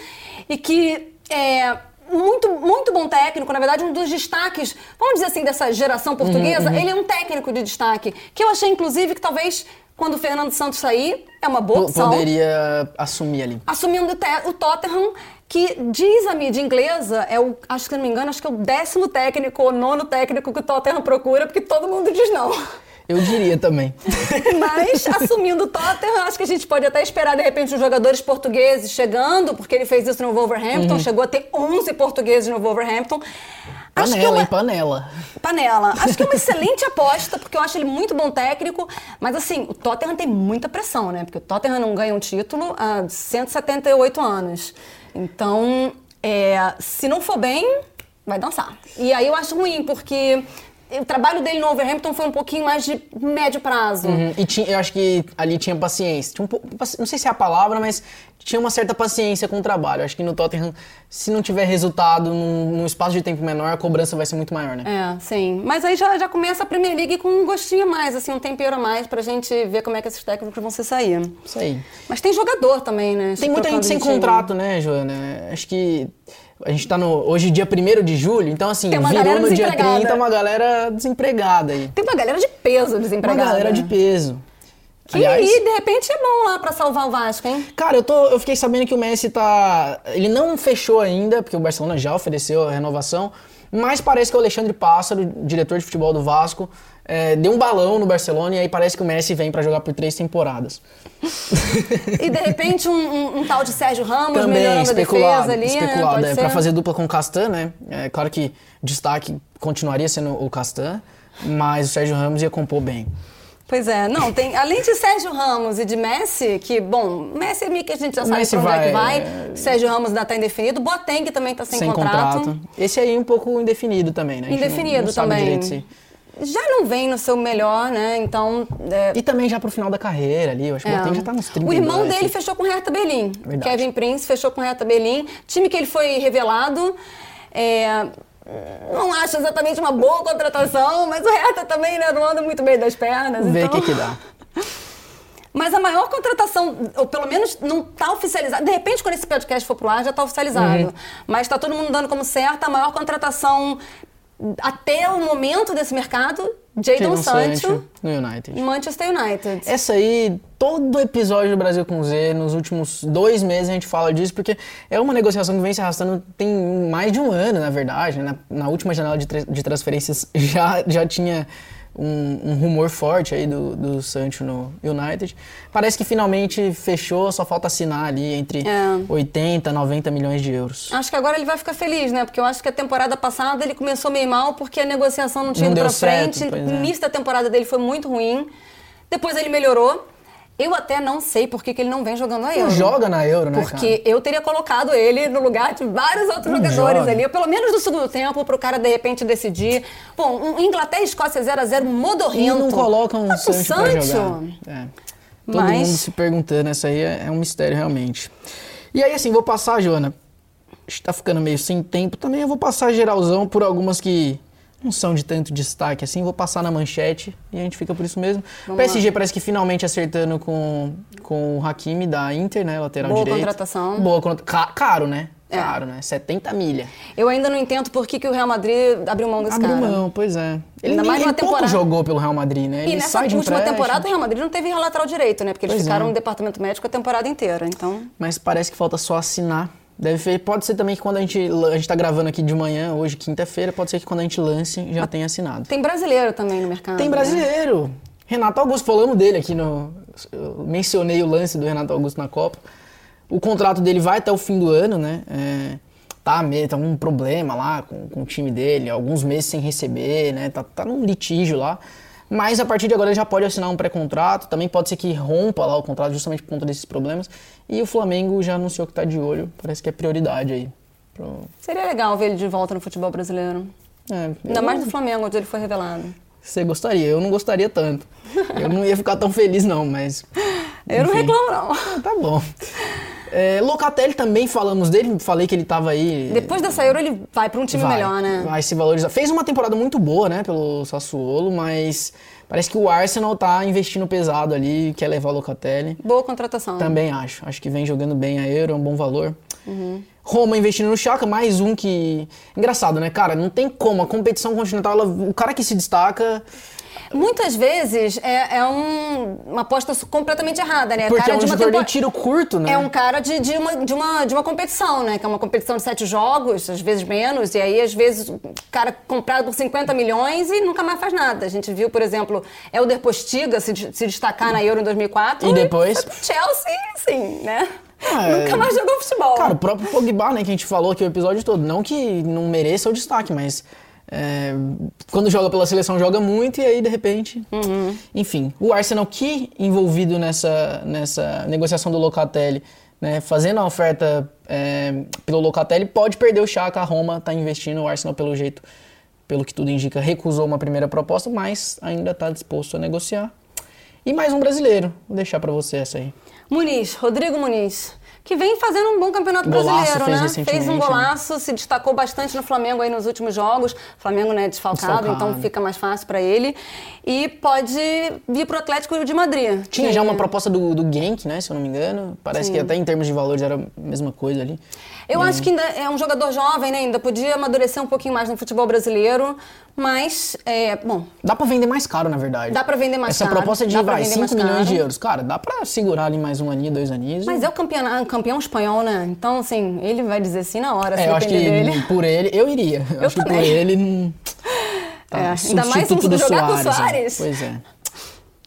e que é muito, muito bom técnico, na verdade, um dos destaques, vamos dizer assim, dessa geração portuguesa, ele é um técnico de destaque, que eu achei, inclusive, que talvez quando o Fernando Santos sair, é uma boa opção. Poderia assumir ali. Assumindo o te- o Tottenham, que diz a mídia inglesa, é o, acho que se não me engano, acho que é o décimo técnico ou nono técnico que o Tottenham procura, porque todo mundo diz não. Eu diria também. Mas, assumindo o Tottenham, acho que a gente pode até esperar, de repente, os jogadores portugueses chegando, porque ele fez isso no Wolverhampton, Uhum. chegou a ter 11 portugueses no Wolverhampton. Acho que é Panela, uma... hein? Panela. Panela. Acho que é uma excelente aposta, porque eu acho ele muito bom técnico. Mas assim, o Tottenham tem muita pressão, né? Porque o Tottenham não ganha um título há 178 anos. Então, é, se não for bem, vai dançar. E aí eu acho ruim, porque o trabalho dele no Wolverhampton foi um pouquinho mais de médio prazo. Uhum, E tinha, eu acho que ali tinha paciência. Tinha um pouco, não sei se é a palavra, mas tinha uma certa paciência com o trabalho. Acho que no Tottenham, se não tiver resultado num, num, espaço de tempo menor, a cobrança vai ser muito maior, né? É, sim. Mas aí já, já começa a Premier League com um gostinho a mais, assim, um tempero a mais pra gente ver como é que esses técnicos vão se sair. Isso aí. Mas tem jogador também, né? Tem muita gente sem contrato, né, Joana? Acho que a gente tá no, hoje dia 1 de julho, então assim, virou no dia 30 uma galera desempregada aí. Tem uma galera de peso desempregada. Uma galera de peso. Que Aliás, aí, de repente, é bom lá para salvar o Vasco, hein? Cara, eu, tô, eu fiquei sabendo que o Messi tá. Ele não fechou ainda, porque o Barcelona já ofereceu a renovação, mas parece que o Alexandre Pássaro, diretor de futebol do Vasco, é, deu um balão no Barcelona e aí parece que o Messi vem para jogar por três temporadas. e de repente um, um, um, tal de Sérgio Ramos Também, melhorando a defesa ali, especulado, né? é, para fazer dupla com o Castan, né? É claro que destaque continuaria sendo o Castan, mas o Sérgio Ramos ia compor bem. Pois é, não, tem, além de Sérgio Ramos e de Messi, que, bom, Messi é meio que a gente já sabe Messi pra onde vai, é que vai, é... Sérgio Ramos ainda tá indefinido, Boateng também tá sem, sem contrato. contrato. Esse aí um pouco indefinido também, né? Indefinido não, não também. Já não vem no seu melhor, né? Então. É... E também já pro final da carreira ali, eu acho que é. o já tá nos 30 O irmão dele fechou com o Hertha Berlim. Verdade. Kevin Prince fechou com o Hertha Berlim. Time que ele foi revelado. É, não acho exatamente uma boa contratação, mas o Hertha também né, não anda muito bem das pernas. Vê o então... que, que dá. Mas a maior contratação, ou pelo menos não está oficializada. De repente, quando esse podcast for pro ar, já está oficializado. Uhum. Mas está todo mundo dando como certa a maior contratação até o momento desse mercado, Jadon Sancho no United. Manchester United. Essa aí, todo episódio do Brasil com Z, nos últimos dois meses a gente fala disso, porque é uma negociação que vem se arrastando tem mais de um ano, na verdade. Né? Na, na última janela de, de transferências já, já tinha um, um, rumor forte aí do, do Sancho no United. Parece que finalmente fechou, só falta assinar ali entre é. 80 90 milhões de euros. Acho que agora ele vai ficar feliz, né? Porque eu acho que a temporada passada ele começou meio mal porque a negociação não tinha não ido pra certo, frente. O início da temporada dele foi muito ruim. Depois ele melhorou. Eu até não sei por que, que ele não vem jogando a Euro. Não joga na Euro, né, Porque cara? eu teria colocado ele no lugar de vários outros não jogadores joga. ali, pelo menos no segundo tempo, para o cara de repente decidir. Bom, um Inglaterra e Escócia 0x0 modorrento. E não colocam um Sancho, Sancho. É. Todo Mas... mundo se perguntando, essa aí é, é, um mistério realmente. E aí, assim, vou passar, Joana. Está ficando meio sem tempo também. Eu vou passar geralzão por algumas que não são de tanto destaque assim. Vou passar na manchete e a gente fica por isso mesmo. Vamos PSG lá. parece que finalmente acertando com, com o Hakimi da Inter, né? Lateral Boa direito. Boa contratação. Boa contratação. Caro, né? É. Caro, né? 70 milha. Eu ainda não entendo por que, que o Real Madrid abriu mão desse abriu cara. Abriu mão, pois é. Ele, ainda mais ele temporada... pouco jogou pelo Real Madrid, né? Ele e nessa última temporada o Real Madrid não teve lateral direito, né? Porque eles pois ficaram é. no departamento médico a temporada inteira, então... Mas parece que falta só assinar Deve ser, pode ser também que quando a gente a gente tá gravando aqui de manhã, hoje quinta-feira, pode ser que quando a gente lance já tenha assinado. Tem brasileiro também no mercado. Tem né? brasileiro. Né? Renato Augusto, falamos dele aqui no eu mencionei o lance do Renato Augusto na Copa. O contrato dele vai até o fim do ano, né? É, tá, tá um problema lá com, com o time dele, alguns meses sem receber, né? Tá, tá num litígio lá. Mas a partir de agora ele já pode assinar um pré-contrato, também pode ser que rompa lá o contrato justamente por conta desses problemas. E o Flamengo já anunciou que está de olho, parece que é prioridade aí. Pro... Seria legal ver ele de volta no futebol brasileiro. É, Ainda eu... mais do Flamengo, onde ele foi revelado. Você gostaria, eu não gostaria tanto. Eu não ia ficar tão feliz não, mas... eu não reclamo não. Ah, tá bom. É, Locatelli também falamos dele, falei que ele estava aí. Depois dessa Euro ele vai para um time vai, melhor, né? Vai se valorizar. Fez uma temporada muito boa, né, pelo Sassuolo, mas parece que o Arsenal tá investindo pesado ali, quer levar o Locatelli. Boa contratação. Também acho. Acho que vem jogando bem a Euro, é um bom valor. Uhum. Roma investindo no Chaka, mais um que. Engraçado, né, cara? Não tem como. A competição continental, ela... o cara que se destaca. Muitas vezes é, é um, uma aposta completamente errada, né? Porque cara é um de uma tempo... tiro curto, né? É um cara de, de, uma, de, uma, de uma competição, né? Que é uma competição de sete jogos, às vezes menos, e aí às vezes o cara comprado por 50 milhões e nunca mais faz nada. A gente viu, por exemplo, Helder Postiga se, se destacar na Euro em 2004. E depois? E Chelsea, sim, né? Ah, é. Nunca mais jogou futebol. Cara, o próprio Pogba, né, que a gente falou aqui o episódio todo, não que não mereça o destaque, mas é, quando joga pela seleção joga muito e aí de repente. Uhum. Enfim, o Arsenal que envolvido nessa, nessa negociação do Locatelli, né, fazendo a oferta é, pelo Locatelli, pode perder o Chaka. A Roma está investindo, o Arsenal pelo jeito, pelo que tudo indica, recusou uma primeira proposta, mas ainda está disposto a negociar. E mais um brasileiro, vou deixar para você essa aí. Muniz, Rodrigo Muniz que vem fazendo um bom campeonato Golaço brasileiro, fez né? Fez um né? golaço, se destacou bastante no Flamengo aí nos últimos jogos. O Flamengo, né, desfalcado, Desfalcado. então fica mais fácil para ele. E pode vir pro Atlético de Madrid. Tinha que- já uma proposta do, do Genk, né? Se eu não me engano. Parece que até em termos de valores era a mesma coisa ali. Eu acho que ainda é um jogador jovem, né? Ainda podia amadurecer um pouquinho mais no futebol brasileiro, mas, é, bom, Dá pra vender mais caro, na verdade. Dá pra vender mais Essa caro, proposta de, vai, vender 5 mais milhões caro. de euros. Cara, dá pra segurar ali mais um aninho, dois aninhos. mas é o campeão, campeão espanhol, né? Então, assim, ele vai dizer sim na hora, se É, eu acho que dele. por ele, eu iria. Eu, acho que por também. ele não. Tá, É, ainda mais um do jogar com o Suárez, é. Suárez. Pois é.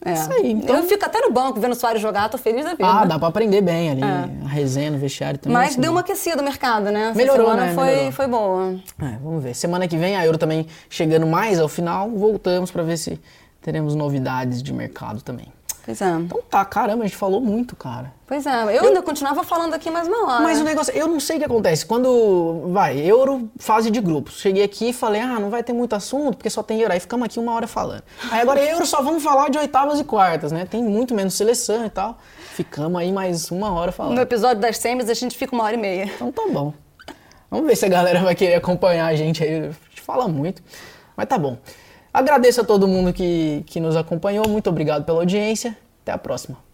É. Isso aí, então- Eu fico até no banco vendo o Soares jogar, tô feliz da vida. Ah, dá pra aprender bem ali. A resenha no vestiário também. É. Mas assim, deu uma aquecida no mercado, né? Essa Melhorou, semana né? Foi, Melhorou. foi boa. É, vamos ver. Semana que vem a Euro também chegando mais ao final, voltamos pra ver se teremos novidades de mercado também. Pois é. Então tá, caramba, a gente falou muito, cara. Pois é. Eu, ainda continuava falando aqui mais uma hora. Mas o negócio, eu não sei o que acontece. Quando vai, Euro, fase de grupos. Cheguei aqui e falei, ah, não vai ter muito assunto, porque só tem Euro. Aí ficamos aqui uma hora falando. Aí agora Euro só vamos falar de oitavas e quartas, né? Tem muito menos seleção e tal. Ficamos aí mais uma hora No falando. episódio das semis a gente fica uma hora e meia. Então tá bom. Vamos ver se a galera vai querer acompanhar a gente aí. A gente fala muito. Mas tá bom. Agradeço a todo mundo que, que nos acompanhou. Muito obrigado pela audiência. Até a próxima.